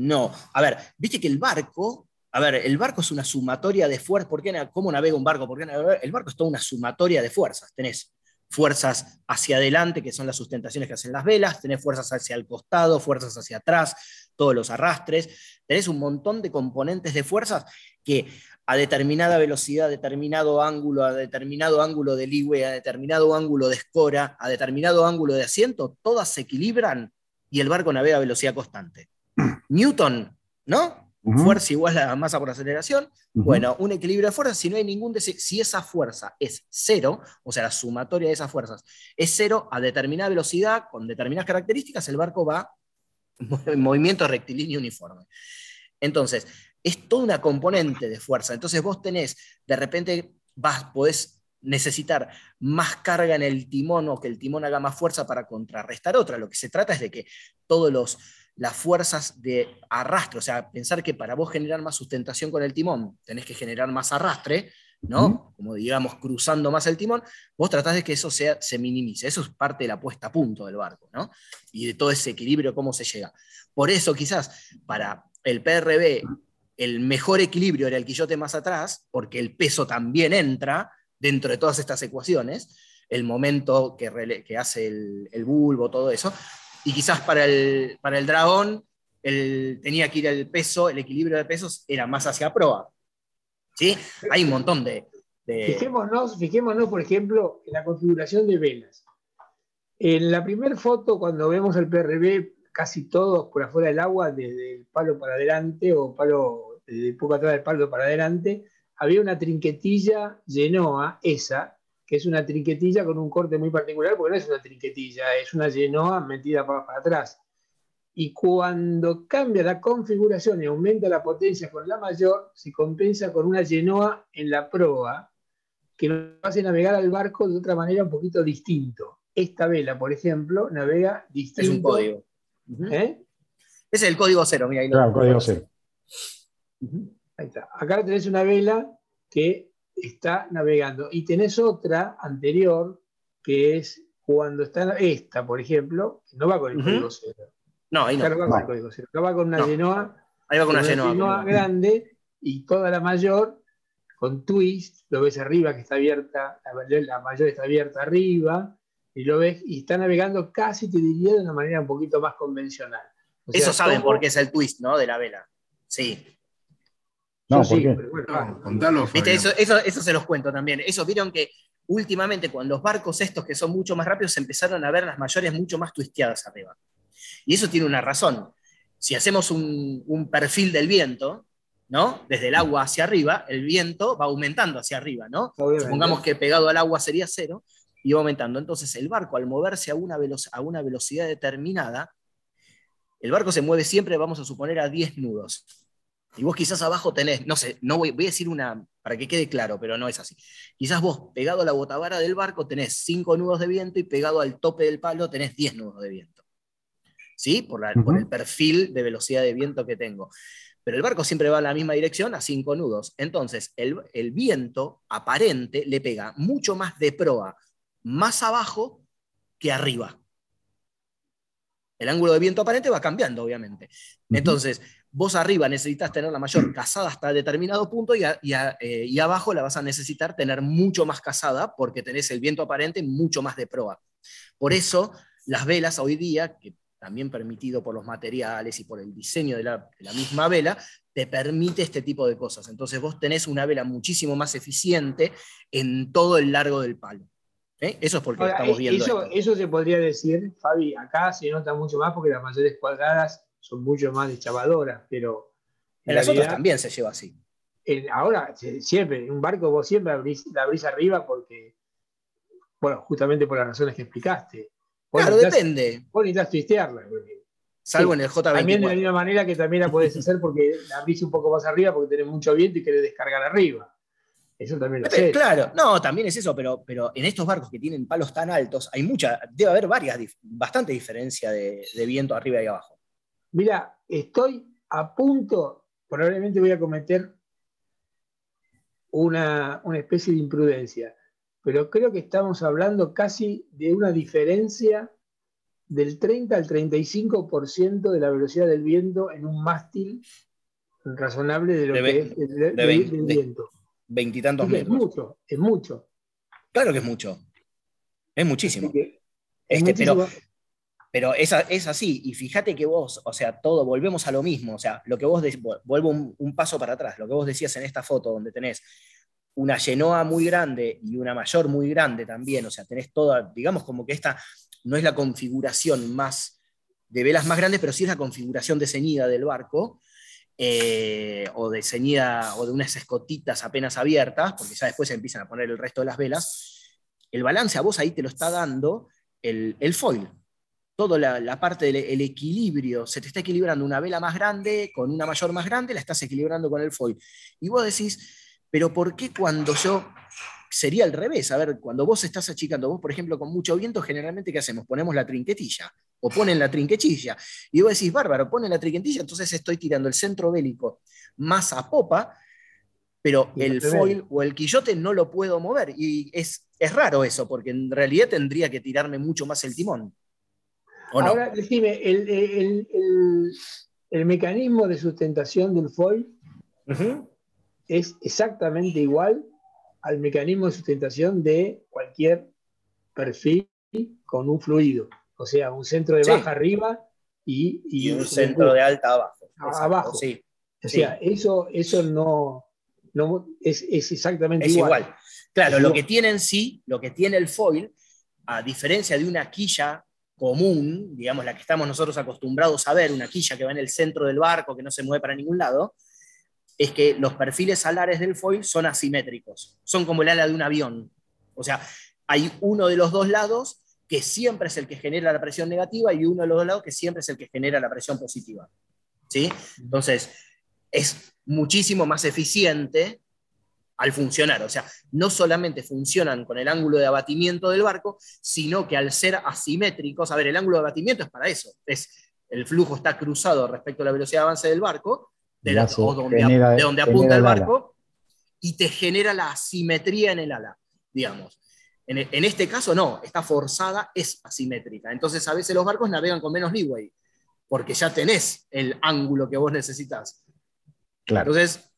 no. A ver, viste que el barco, a ver, el barco es una sumatoria de fuerzas. ¿Por qué, ¿Cómo navega un barco? Porque el barco es toda una sumatoria de fuerzas. Tenés fuerzas hacia adelante, que son las sustentaciones que hacen las velas, tenés fuerzas hacia el costado, fuerzas hacia atrás, todos los arrastres, tenés un montón de componentes de fuerzas que a determinada velocidad, a determinado ángulo, a determinado ángulo de ligüe, a determinado ángulo de escora, a determinado ángulo de asiento, todas se equilibran y el barco navega a velocidad constante. Newton, ¿no? Fuerza igual a masa por aceleración. Bueno, un equilibrio de fuerzas, si no hay ningún si esa fuerza es cero, o sea, la sumatoria de esas fuerzas es cero a determinada velocidad, con determinadas características, el barco va en movimiento rectilíneo uniforme. Entonces, es toda una componente de fuerza. Entonces, vos tenés, de repente, vas, podés necesitar más carga en el timón o que el timón haga más fuerza para contrarrestar otra. Lo que se trata es de que todos los las fuerzas de arrastre, o sea, pensar que para vos generar más sustentación con el timón tenés que generar más arrastre, ¿no? Como digamos, cruzando más el timón, vos tratás de que eso sea, se minimice. Eso es parte de la puesta a punto del barco, ¿no? Y de todo ese equilibrio, cómo se llega. Por eso, quizás, para el PRB, el mejor equilibrio era el quillote más atrás, porque el peso también entra dentro de todas estas ecuaciones, el momento que, que hace el, el bulbo, todo eso, y quizás para el, para el dragón el, tenía que ir el peso, el equilibrio de pesos era más hacia proa. ¿Sí? Hay un montón de... Fijémonos, fijémonos, por ejemplo, en la configuración de velas. En la primera foto, cuando vemos el PRB casi todos por afuera del agua, desde el palo para adelante o palo, desde poco atrás del palo para adelante, había una trinquetilla Genoa, esa, que es una trinquetilla con un corte muy particular, porque no es una trinquetilla, es una genoa metida para, atrás. Y cuando cambia la configuración y aumenta la potencia con la mayor, se compensa con una genoa en la proa, que nos hace navegar al barco de otra manera un poquito distinto. Esta vela, por ejemplo, navega distinto. Es un código. ¿Eh? Ese es el código cero, mira ahí lo- Claro, código cero. Ahí está. Acá tenés una vela que está navegando y tenés otra anterior que es cuando está esta, por ejemplo, que no va con el código cero. No, ahí no. Acá no va con No. el código cero. Acá va con una No. Genoa, Ahí va con una Genoa. Grande y toda la mayor con twist, lo ves arriba que está abierta, la mayor, la mayor está abierta arriba, y lo ves, y está navegando casi, te diría, de una manera un poquito más convencional. O sea, Eso saben todo- por qué es el twist, ¿no? De la vela. Sí. No, Yo ¿por sí, bueno, No, contalo. Eso, eso, eso se los cuento también. Eso vieron que últimamente con los barcos estos que son mucho más rápidos se empezaron a ver las mayores mucho más twisteadas arriba. Y eso tiene una razón. Si hacemos un, un perfil del viento, ¿no? Desde el agua hacia arriba, el viento va aumentando hacia arriba, ¿no? Obviamente. Supongamos que pegado al agua sería cero y va aumentando. Entonces el barco al moverse a una, velo- a una velocidad determinada, el barco se mueve siempre, vamos a suponer, a 10 nudos. Y vos quizás abajo tenés, no sé, no voy, voy a decir una, para que quede claro, pero no es así. Quizás vos, pegado a la botavara del barco, tenés 5 nudos de viento y pegado al tope del palo tenés 10 nudos de viento. ¿Sí? Por, la- por el perfil de velocidad de viento que tengo. Pero el barco siempre va en la misma dirección a 5 nudos. Entonces, el, el viento aparente le pega mucho más de proa, más abajo que arriba. El ángulo de viento aparente va cambiando, obviamente. Entonces, vos arriba necesitas tener la mayor casada hasta determinado punto y, a- y a- eh, y abajo la vas a necesitar tener mucho más casada porque tenés el viento aparente mucho más de proa. Por eso, las velas hoy día, que también permitido por los materiales y por el diseño de la, de la misma vela, te permite este tipo de cosas. Entonces vos tenés una vela muchísimo más eficiente en todo el largo del palo. ¿Eh? Eso es porque Ahora, estamos eh, viendo. eso, esto. eso se podría decir, Fabi, acá se nota mucho más porque las mayores cuadradas son mucho más deschavadoras, pero en las otras también se lleva así. en- ahora, siempre, en un barco vos siempre abrís, la abrís arriba porque, bueno, justamente por las razones que explicaste. Vos Claro, depende. Vos necesitas twistearla. porque Salvo Sí, en el J24. También de la misma manera que también la podés hacer porque la abrís un poco más arriba porque tenés mucho viento y querés descargar arriba. Eso también lo Pepe, sé. Claro, no, también es eso, pero, pero en estos barcos que tienen palos tan altos, hay mucha, debe haber varias, bastante diferencia de, de viento arriba y abajo. Mira, estoy a punto, probablemente voy a cometer una, una especie de imprudencia, pero creo que estamos hablando casi de una diferencia del 30 al 35% de la velocidad del viento en un mástil razonable de lo De que es el, de del- vein- del de- viento. Veintitantos Es metros. mucho, es mucho. Claro que es mucho. Es muchísimo. Que es Este, pero, muchísimo. pero es, a- es así. Y fíjate que vos, o sea, todo, volvemos a lo mismo. O sea, lo que vos, de- vuelvo un, un paso para atrás, lo que vos decías en esta foto, donde tenés una Genoa muy grande y una mayor muy grande también, o sea, tenés toda, digamos como que esta no es la configuración más de velas más grandes, pero sí es la configuración de ceñida del barco, eh, o de ceñida, o de unas escotitas apenas abiertas, porque ya después se empiezan a poner el resto de las velas. El balance a vos ahí te lo está dando el, el foil. Toda la, parte del el equilibrio, se te está equilibrando una vela más grande con una mayor más grande, la estás equilibrando con el foil. Y vos decís, pero ¿por qué cuando yo sería al revés? A ver, cuando vos estás achicando, vos por ejemplo con mucho viento, generalmente ¿qué hacemos? Ponemos la trinquetilla o ponen la trinquetilla. Y vos decís, bárbaro, ponen la trinquetilla, entonces estoy tirando el centro bélico más a popa, pero no el foil ven. o el quillote no lo puedo mover. Y es, es raro eso, porque en realidad tendría que tirarme mucho más el timón. ¿O no? Ahora, decime, el, el- el- el mecanismo de sustentación del foil es exactamente igual al mecanismo de sustentación de cualquier perfil con un fluido. O sea, un centro de Sí. baja arriba y, Y un centro de alta abajo. A- abajo. Sí, O sea, eso, eso no, no es, es exactamente es igual. igual. Claro, Es lo igual. que tiene en sí, lo que tiene el foil, a diferencia de una quilla común, digamos la que estamos nosotros acostumbrados a ver, una quilla que va en el centro del barco, que no se mueve para ningún lado, es que los perfiles alares del foil son asimétricos, son como el ala de un avión. O sea, hay uno de los dos lados que siempre es el que genera la presión negativa y uno de los dos lados que siempre es el que genera la presión positiva. ¿Sí? Entonces, es muchísimo más eficiente al funcionar. O sea, no solamente funcionan con el ángulo de abatimiento del barco, sino que al ser asimétricos, a ver, el ángulo de abatimiento es para eso, es el flujo está cruzado respecto a la velocidad de avance del barco, de, la, o donde, genera- de donde genera apunta el ala. barco, y te genera la asimetría en el ala, digamos. En, en este caso no, está forzada, es asimétrica. Entonces a veces los barcos navegan con menos leeway, porque ya tenés el ángulo que vos necesitas. Claro. Entonces,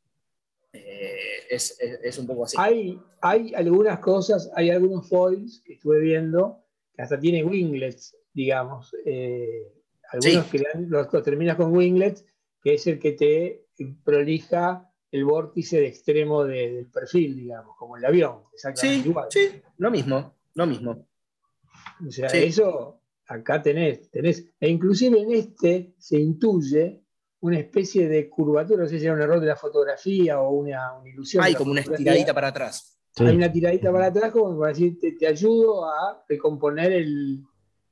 eh, es, es- es un poco así. Hay, hay algunas cosas, hay algunos foils que estuve viendo que hasta tiene winglets, digamos. eh, algunos Sí. que los, los terminas con winglets, que es el que te prolija el vórtice de extremo de- del perfil, digamos, como el avión. Exactamente Sí, igual. sí, lo mismo, lo mismo. O sea, Sí. eso acá tenés, tenés. E inclusive en este se intuye una especie de curvatura, no sé si era un error de la fotografía o una, una ilusión. Hay como una estiradita para atrás. Sí. Hay una tiradita para atrás como para decir, te, te ayudo a recomponer el-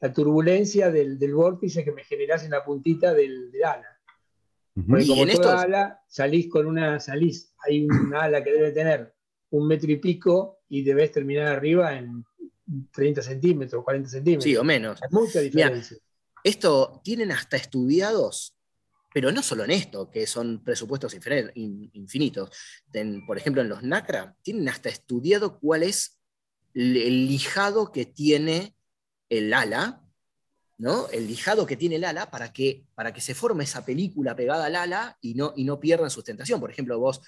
la turbulencia del, del vórtice que me generás en la puntita del, del ala. Porque Y como en toda estos- ala, salís con una, salís, hay un ala que debe tener un metro y pico y debes terminar arriba en 30 centímetros, 40 centímetros. Sí, o menos. Hay mucha diferencia. Esto tienen hasta estudiados, pero no solo en esto, que son presupuestos infin- in- infinitos. En- por ejemplo, en los NACRA, tienen hasta estudiado cuál es el lijado que tiene el ala, ¿no? El lijado que tiene el ala para que, para que se forme esa película pegada al ala y no, y no pierdan sustentación. Por ejemplo, vos,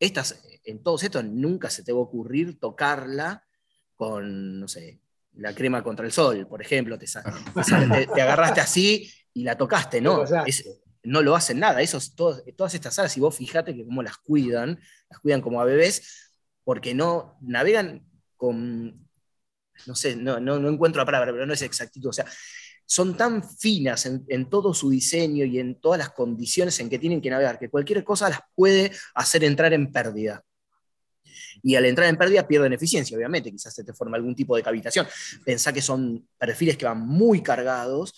estas, en todos estos nunca se te va a ocurrir tocarla con, no sé, la crema contra el sol, por ejemplo, te, te agarraste así y la tocaste, Te no, es- no lo hacen nada, esos, todos- todas estas alas, y vos fijate que cómo las cuidan, las cuidan como a bebés, porque no navegan con, no sé, no, no, no encuentro la palabra, pero no es exactitud, o sea, son tan finas en, todo su diseño y en todas las condiciones en que tienen que navegar, que cualquier cosa las puede hacer entrar en pérdida. Y al entrar en pérdida pierden eficiencia, obviamente, quizás se te forma algún tipo de cavitación. Pensá que son perfiles que van muy cargados,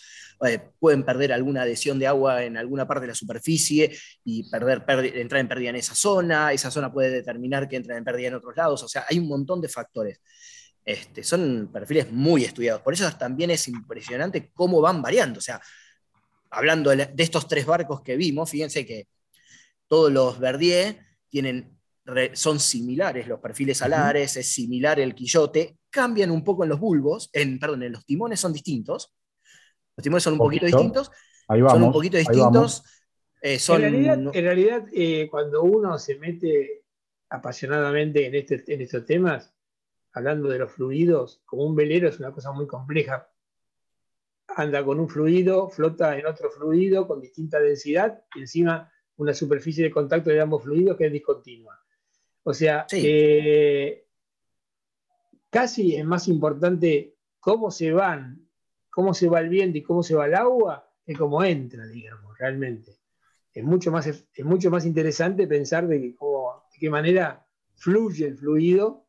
eh, pueden perder alguna adhesión de agua en alguna parte de la superficie y perder, entrar en pérdida en esa zona, esa zona puede determinar que entran en pérdida en otros lados, o sea, hay un montón de factores. Este, son perfiles muy estudiados, por eso también es impresionante cómo van variando, o sea, hablando de, estos tres barcos que vimos, fíjense que todos los Verdier tienen, son similares los perfiles alares, es similar el quillote, cambian un poco en los bulbos, en, perdón, en los timones son distintos, los timones son un poquito, Poquito. distintos, Ahí vamos. son un poquito distintos, eh, son, en realidad, en realidad, eh, cuando uno se mete apasionadamente en, este, en estos temas, hablando de los fluidos, como un velero es una cosa muy compleja. Anda con un fluido, flota en otro fluido con distinta densidad y encima una superficie de contacto de ambos fluidos que es discontinua. O sea, Sí. eh, casi es más importante cómo se van, cómo se va el viento y cómo se va el agua que cómo entra, digamos, realmente. Es mucho más, es mucho más interesante pensar de, que cómo- de qué manera fluye el fluido,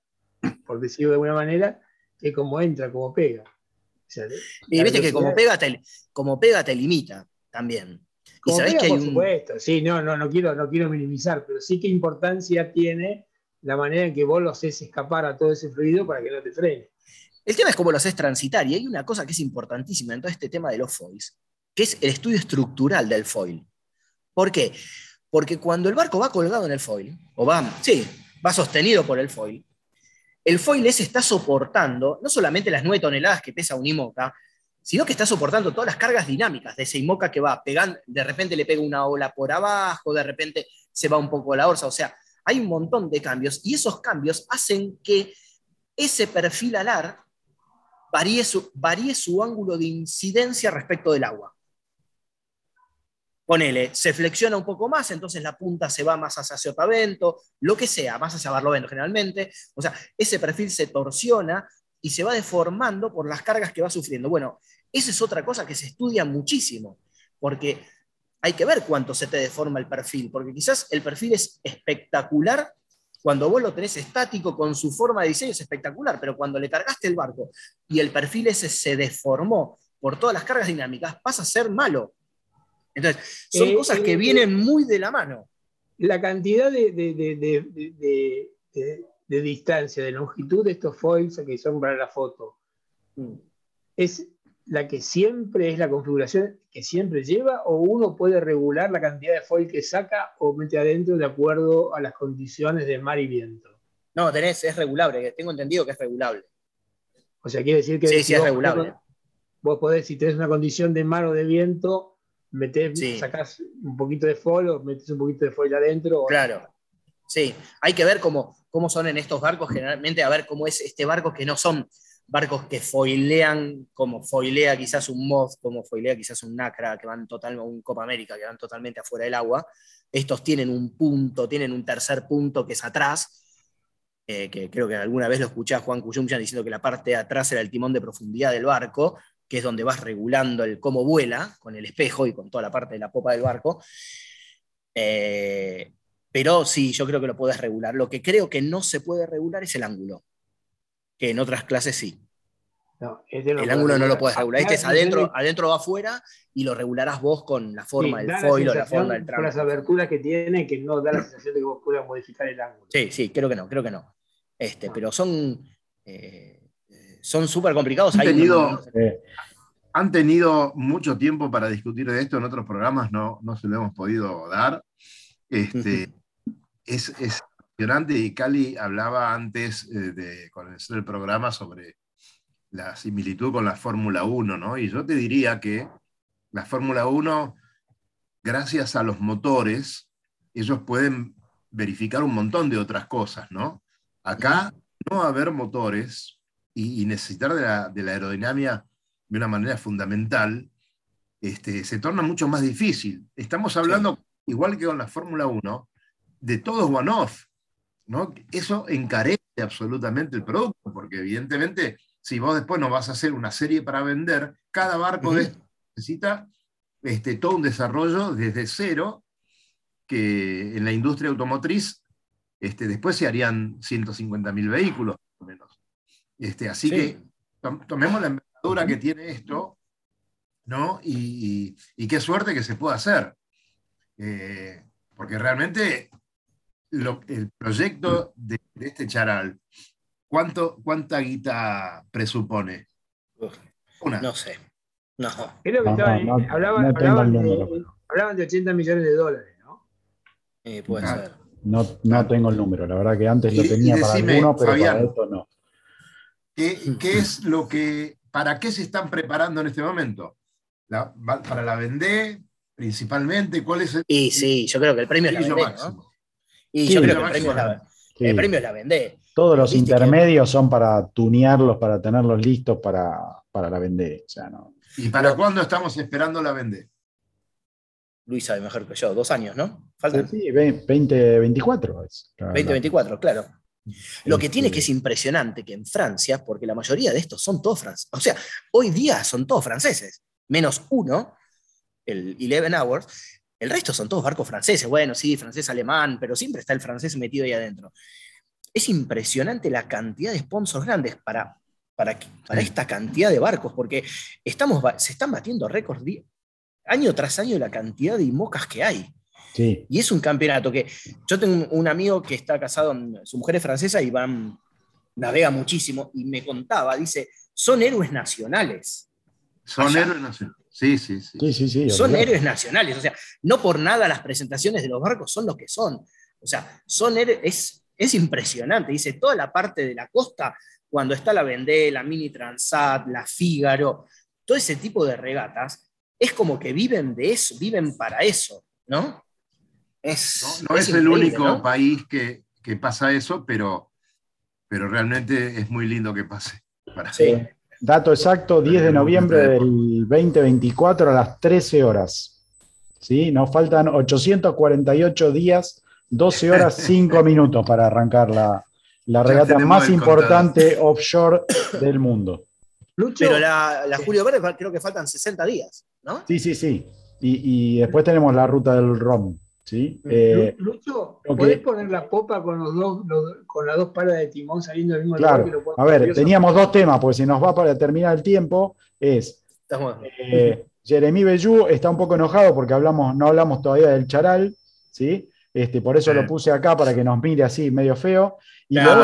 por decirlo de alguna manera, que cómo entra, cómo pega. O sea, y viste que como pega, te, como pega te limita también. Y Como sabés pega, que hay por un, supuesto, sí, no, no, no, quiero, no quiero minimizar, pero sí qué importancia tiene la manera en que vos lo haces escapar a todo ese fluido para que no te frene. El tema es cómo lo haces transitar, y hay una cosa que es importantísima en todo este tema de los foils, que es el estudio estructural del foil. ¿Por qué? Porque cuando el barco va colgado en el foil, o va, sí, va sostenido por el foil, el foil ese está soportando no solamente las 9 toneladas que pesa un IMOCA, sino que está soportando todas las cargas dinámicas de ese IMOCA que va pegando, de repente le pega una ola por abajo, de repente se va un poco la orza, o sea, hay un montón de cambios, y esos cambios hacen que ese perfil alar varíe su, varíe su ángulo de incidencia respecto del agua. Ponele, se flexiona un poco más, entonces la punta se va más hacia Sotavento, lo que sea, más hacia Barlovento generalmente. O sea, ese perfil se torsiona y se va deformando por las cargas que va sufriendo. Bueno, esa es otra cosa que se estudia muchísimo, porque hay que ver cuánto se te deforma el perfil, porque quizás el perfil es espectacular cuando vos lo tenés estático con su forma de diseño es espectacular, pero cuando le cargaste el barco y el perfil ese se deformó por todas las cargas dinámicas, pasa a ser malo. Entonces, son Eh, cosas que eh, vienen muy de la mano. La cantidad de, de- de- de- distancia, de longitud de estos foils que son para la foto, ¿es la que siempre es la configuración que siempre lleva o uno puede regular la cantidad de foil que saca o mete adentro de acuerdo a las condiciones de mar y viento? No, tenés, es regulable, tengo entendido que es regulable. O sea, quiere decir que Sí, si sí, es vos- regulable. Vos podés, si tenés una condición de mar o de viento, metés, Sí. sacás un poquito de foil o metés un poquito de foil adentro. o- Claro. Sí, hay que ver cómo, cómo son en estos barcos, generalmente, a ver cómo es este barco que no son barcos que foilean como foilea quizás un Moth, como foilea quizás un Nacra, que van total, o un Copa América, que van totalmente afuera del agua. Estos tienen un punto, tienen un tercer punto que es atrás, eh, que creo que alguna vez lo escuché a Juan Cuyumchan diciendo que la parte de atrás era el timón de profundidad del barco, que es donde vas regulando el cómo vuela, con el espejo y con toda la parte de la popa del barco. Eh, pero sí, yo creo que lo puedes regular. Lo que creo que no se puede regular es el ángulo, que en otras clases sí. No, este El lo ángulo no lo puedes regular. Este es adentro, adentro o afuera y lo regularás vos con la forma del foil o la forma del Por las tramo. aberturas que tiene, que no da la sensación de que vos puedas modificar el ángulo. Sí, sí, creo que no, creo que no. Este, Ah. pero son eh, son súper complicados. Han tenido- Eh, Han tenido mucho tiempo para discutir de esto, en otros programas no, no se lo hemos podido dar. Este, es, es impresionante y Cali hablaba antes eh, de comenzar el programa sobre la similitud con la Fórmula 1, ¿no? Y yo te diría que la Fórmula 1, gracias a los motores, ellos pueden verificar un montón de otras cosas, ¿no? Acá no haber motores y, y necesitar de la, de la aerodinámica de una manera fundamental, este, se torna mucho más difícil. Estamos hablando, igual que con la Fórmula 1, de todo es one-off. ¿no? Eso encarece absolutamente el producto, porque evidentemente, si vos después no vas a hacer una serie para vender, cada barco de Ujú. estos necesita este, todo un desarrollo desde cero, que en la industria automotriz este, después se harían 150.000 vehículos, o menos. Este, así Sí. que tom- tomemos la envergadura que tiene esto, ¿no? Y, y- y qué suerte que se pueda hacer. Eh, porque realmente lo- el proyecto de, de este charal, ¿cuánto, ¿cuánta guita presupone? Una. no sé. No. Creo que No, estaban- no, no, hablaban, no hablaban de, número. hablaban de 80 millones de dólares, ¿no? Eh, puede Ah. ser. no, no tengo el número, la verdad que antes lo Y- tenía para decime, alguno, pero Fabián. para esto no. ¿Qué, qué es lo que, para qué se están preparando en este momento? La- ¿Para la Vendée principalmente? ¿Cuál es el Y sí, yo creo que el premio es la Vendée. Y Sí, yo creo que el máximo premio, es la, Sí. el premio es la Vendée. Todos los que- intermedios son para tunearlos, para tenerlos listos para, para la vender. O sea, no. ¿Y para cuándo estamos esperando la Vendée? Luis sabe mejor que yo, dos años, ¿no? Faltan Sí, ve- 2024 es. la- 2024, claro. Lo que Este, tiene que es impresionante que en Francia, porque la mayoría de estos son todos franceses, o sea, hoy día son todos franceses, menos uno, el 11 Hours, el resto son todos barcos franceses, bueno, sí, francés, alemán, pero siempre está el francés metido ahí adentro. Es impresionante la cantidad de sponsors grandes para, para, para esta cantidad de barcos, porque estamos, se están batiendo récords año tras año la cantidad de IMOCAS que hay. Sí, Y es un campeonato que yo tengo un- amigo que está casado, su mujer es francesa y van, navega muchísimo y me contaba, dice, son héroes nacionales. Son Allá. héroes nacionales. Sí, sí, sí. sí, sí. sí, Son héroes nacionales, o sea, no por nada las presentaciones de los barcos son lo que son. O sea, son héroes, es, es impresionante. Dice, toda la parte de la costa, cuando está la Vendée, la Mini Transat, la Fígaro, todo ese tipo de regatas, es como que viven de eso, viven para eso, ¿no? Es, No, no es, el único ¿no? país que, que pasa eso, pero, pero realmente es muy lindo que pase. Para, Sí. Dato exacto, 10 de noviembre del 2024 a las 13 horas. ¿Sí? Nos faltan 848 días, 12 horas, 5 minutos para arrancar la, la regata más importante offshore del mundo. Lucho, Pero la, la Julio Verde creo que faltan 60 días, ¿no? Sí, sí, sí. Y, y después tenemos la ruta del ROM. ¿Sí? Eh, Lucho, ok. ¿podés poner la popa con, los dos, los- con las dos palas de timón saliendo del mismo claro. lugar? que A ver, teníamos dos temas, porque si nos va para terminar el tiempo, es Estamos- Eh, Jeremy Bellú está un poco enojado porque hablamos, no hablamos todavía del charal, ¿sí? Este, por eso Sí. lo puse acá para que nos mire así medio feo. Y Claro, otro-.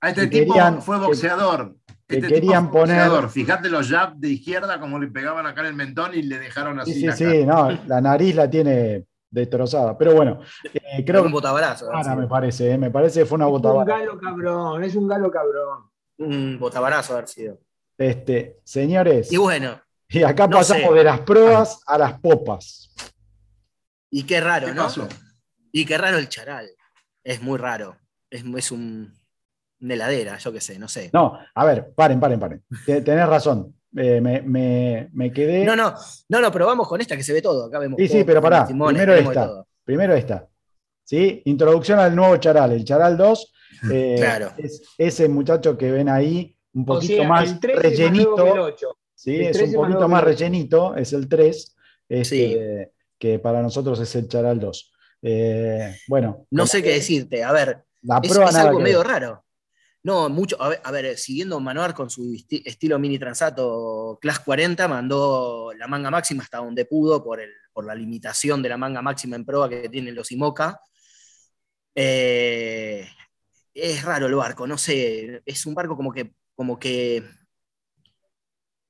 A este que tipo querían- fue boxeador. que Este tipo querían fue boxeador. poner- Fíjate los jabs de izquierda como le pegaban acá en el mentón y le dejaron así sí, sí, sí, no, la nariz la tiene destrozada. Pero bueno, eh, creo un que botabarazo. Ahora me parece, eh, me parece que fue una Es un galo cabrón, es un galo cabrón. Un botabarazo haber sido. Este, señores, Y bueno, y acá no pasamos sé. de las pruebas a las popas. y qué raro, ¿Qué ¿no? pasó? Y qué raro el charal. Es muy raro. Es, es un, una heladera, yo qué sé, no sé. No, a ver, paren, paren, paren. Te- Tenés razón. Eh, me, me- me quedé. No, no, no, no, pero vamos con esta que se ve todo. Acá vemos Sí, sí, pero pará, timones, primero esta. Primero esta. ¿sí? Introducción al nuevo charal, el charal 2. eh, Claro. Es ese muchacho que ven ahí, un O poquito sea, más el 13 es más nuevo que el rellenito. 8. ¿sí? el Es 13 un poquito más rellenito, es el 3, este, Sí. que para nosotros es el charal 2. Eh, bueno, No sé qué decirte. A ver, La es, prueba es nada algo medio ver. raro. No, mucho. A ver, siguiendo Manuar con su esti- estilo mini transato Class 40, mandó la manga máxima hasta donde pudo por, el, por la limitación de la manga máxima en proa que tienen los IMOCA. Eh, es raro el barco, no sé. Es un barco como que, como que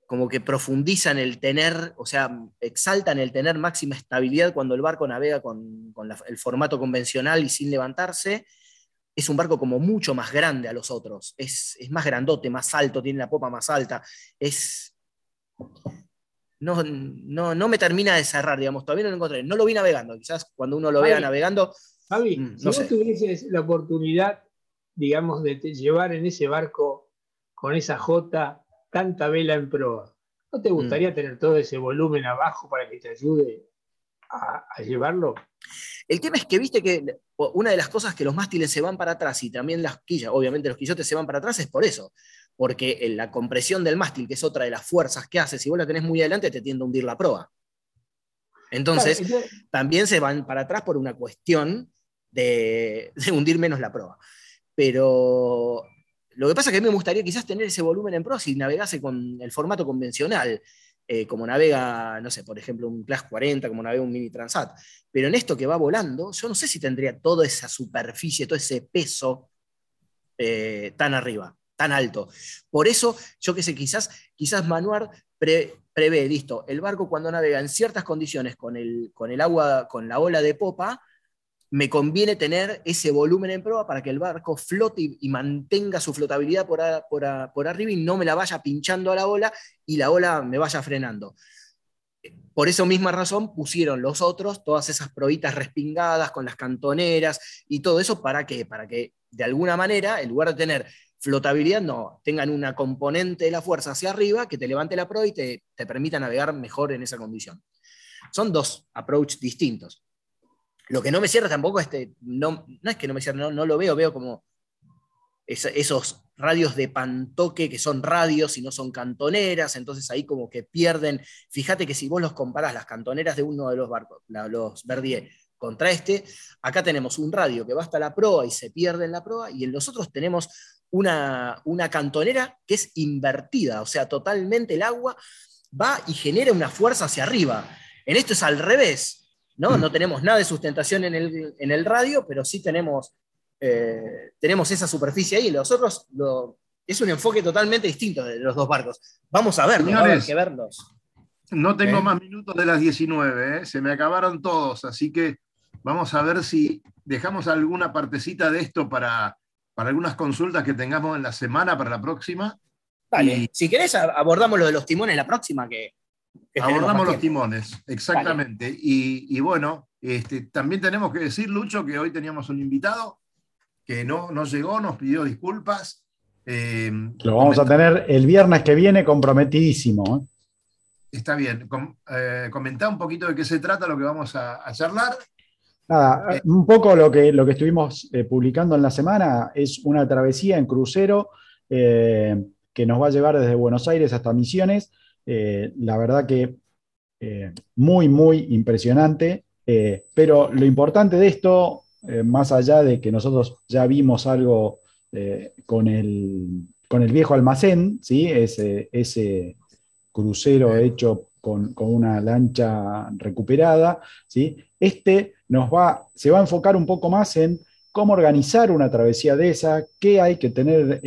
como que profundiza en el tener, o sea, exalta en el tener máxima estabilidad cuando el barco navega con, con el formato convencional y sin levantarse. Es un barco como mucho más grande a los otros. Es, es más grandote, más alto, tiene la popa más alta. Es. No, no, no me termina de cerrar, digamos. Todavía no lo encontré. No lo vi navegando. Quizás cuando uno lo vea navegando. Javi, Mm, si vos sé. tuvieses la oportunidad, digamos, de te- llevar en ese barco con esa J tanta vela en proa, ¿no Mm. te gustaría tener todo ese volumen abajo para que te ayude a, a llevarlo? El tema es que viste que una de las cosas que los mástiles se van para atrás y también las quillas, obviamente los quillotes se van para atrás, es por eso. Porque en la compresión del mástil, que es otra de las fuerzas que hace, si vos la tenés muy adelante, te tiende a hundir la proa. Entonces, Claro, también se van para atrás por una cuestión de, de hundir menos la proa. Pero lo que pasa es que a mí me gustaría quizás tener ese volumen en proa si navegase con el formato convencional, eh, como navega, no sé, por ejemplo, un Class 40, como navega un Mini Transat. Pero en esto que va volando, yo no sé si tendría toda esa superficie, todo ese peso eh, tan arriba, tan alto. Por eso, yo qué sé, quizás, quizás Manuar pre- prevé, listo, el barco cuando navega en ciertas condiciones con el, con el agua, con la ola de popa, me conviene tener ese volumen en proa para que el barco flote y, mantenga su flotabilidad por, arriba y no me la vaya pinchando a la ola y la ola me vaya frenando. Por esa misma razón pusieron los otros todas esas probitas respingadas con las cantoneras y todo eso para que, para que de alguna manera, en lugar de tener flotabilidad, no, tengan una componente de la fuerza hacia arriba que te levante la proa y te, permita navegar mejor en esa condición. Son dos approach distintos. Lo que no me cierra tampoco este, no, no es que no me cierre, no, no lo veo, veo como es- esos radios de pantoque que son radios y no son cantoneras, entonces ahí como que pierden. Fíjate que si vos los comparás las cantoneras de uno de los barcos, la- los Verdier, contra este, acá tenemos un radio que va hasta la proa y se pierde en la proa, y en los otros tenemos una, una cantonera que es invertida, o sea, totalmente el agua va y genera una fuerza hacia arriba. En esto es al revés, ¿no? No tenemos nada de sustentación en el, en el radio, pero sí tenemos, eh, tenemos esa superficie ahí. Los otros lo- es un enfoque totalmente distinto de los dos barcos. Vamos a verlos, va a haber que verlos. No tengo ¿Eh? más minutos de las 19, ¿eh? se me acabaron todos, así que vamos a ver si dejamos alguna partecita de esto para, para algunas consultas que tengamos en la semana para la próxima. Dale, Y- si querés abordamos lo de los timones la próxima que... que Abordamos los timones, exactamente. Y, y bueno, este, también tenemos que decir, Lucho, que hoy teníamos un invitado que no, no llegó, nos pidió disculpas. Eh, Lo vamos a tener el viernes que viene comprometidísimo. ¿eh? Está bien. Com- eh, comentá un poquito de qué se trata lo que vamos a, a charlar. Nada, Eh. un poco lo que, lo que estuvimos eh, publicando en la semana es una travesía en crucero eh, que nos va a llevar desde Buenos Aires hasta Misiones. Eh, la verdad que eh, muy, muy impresionante. eh, pero lo importante de esto, más allá de que nosotros ya vimos algo con, el, con el viejo almacén, ¿sí? ese, ese crucero hecho con, con una lancha recuperada, ¿sí? este nos va, se va a enfocar un poco más en cómo organizar una travesía de esa, qué hay que tener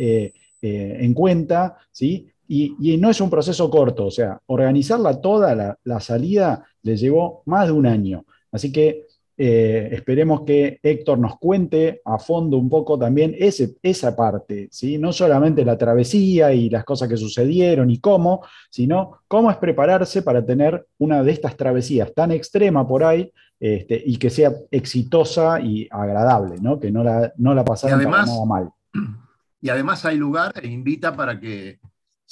eh, en cuenta, ¿sí? Y, no es un proceso corto, o sea, organizarla toda la, la salida le llevó más de un año. Así que eh, esperemos que Héctor nos cuente a fondo un poco también ese, esa parte, ¿sí? no solamente la travesía y las cosas que sucedieron y cómo, sino cómo es prepararse para tener una de estas travesías tan extrema por ahí este, y que sea exitosa y agradable, ¿no? que no la, no la pasaron además, nada mal. Y además hay lugar e invita para que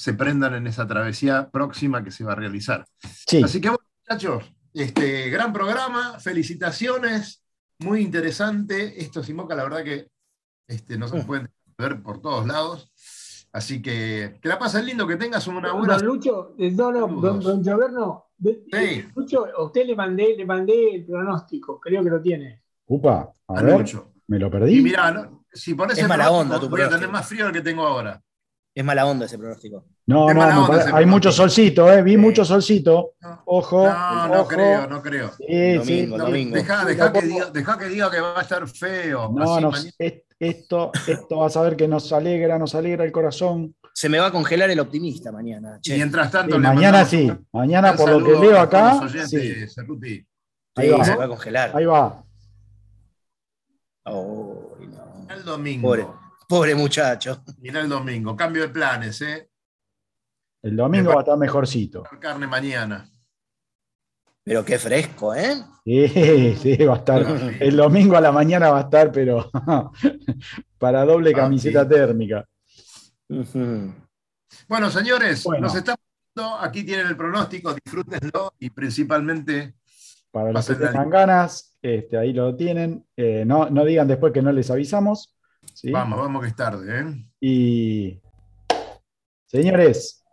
se prendan en esa travesía próxima que se va a realizar. Así que, bueno, muchachos, este, gran programa, felicitaciones, muy interesante. Esto Simoca, la verdad que este, no se mm. puede ver por todos lados. Así que que la pasen lindo, que tengas una buena. Don Lucho, eh, no, no, don, don Lloverno, sí. Lucho, a usted le mandé, le mandé el pronóstico, creo que lo tiene. Upa, a, ver, me lo perdí. Y mirá, si pones es mala onda, voy a tener más frío del que tengo ahora. Es mala onda ese pronóstico. No, no, hay mucho solcito, ¿eh? Vi mucho solcito. Ojo. No, no creo, no creo. Sí, domingo, domingo. Deja, que diga, que diga que va a estar feo. No, no, esto, esto vas a ver que nos alegra, nos alegra el corazón. Se me va a congelar el optimista mañana. Y mientras tanto, mañana sí, mañana por lo que leo acá. Sí. Ahí va. se va a congelar. Ahí va. Oh, El domingo. Pobre muchacho. Mira el domingo, cambio de planes, ¿eh? El domingo va a estar mejorcito. Carne mañana. Pero qué fresco, ¿eh? Sí, sí, va a estar. El domingo a la mañana va a estar, pero para doble camiseta térmica. Bueno, señores, nos estamos viendo. Aquí tienen el pronóstico, disfrútenlo y principalmente. Para los que tengan ganas, este, ahí lo tienen. Eh, no, no digan después que no les avisamos. Vamos, vamos que es tarde. ¿eh? Y señores.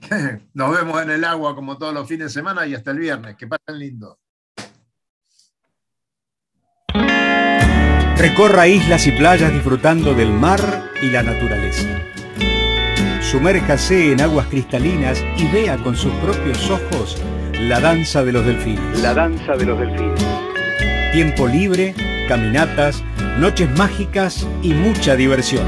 Nos vemos en el agua como todos los fines de semana y hasta el viernes. Que pasen lindo. Recorra islas y playas disfrutando del mar y la naturaleza. Sumérjase en aguas cristalinas y vea con sus propios ojos la danza de los delfines. La danza de los delfines. Tiempo libre, caminatas, noches mágicas y mucha diversión.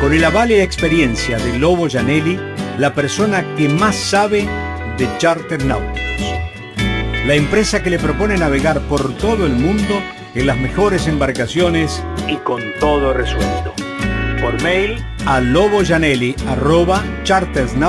Con el aval y experiencia de Lobo Janelli, la persona que más sabe de charter náuticos. La empresa que le propone navegar por todo el mundo en las mejores embarcaciones y con todo resuelto. Por mail a loboyanelli.chartersnautics.com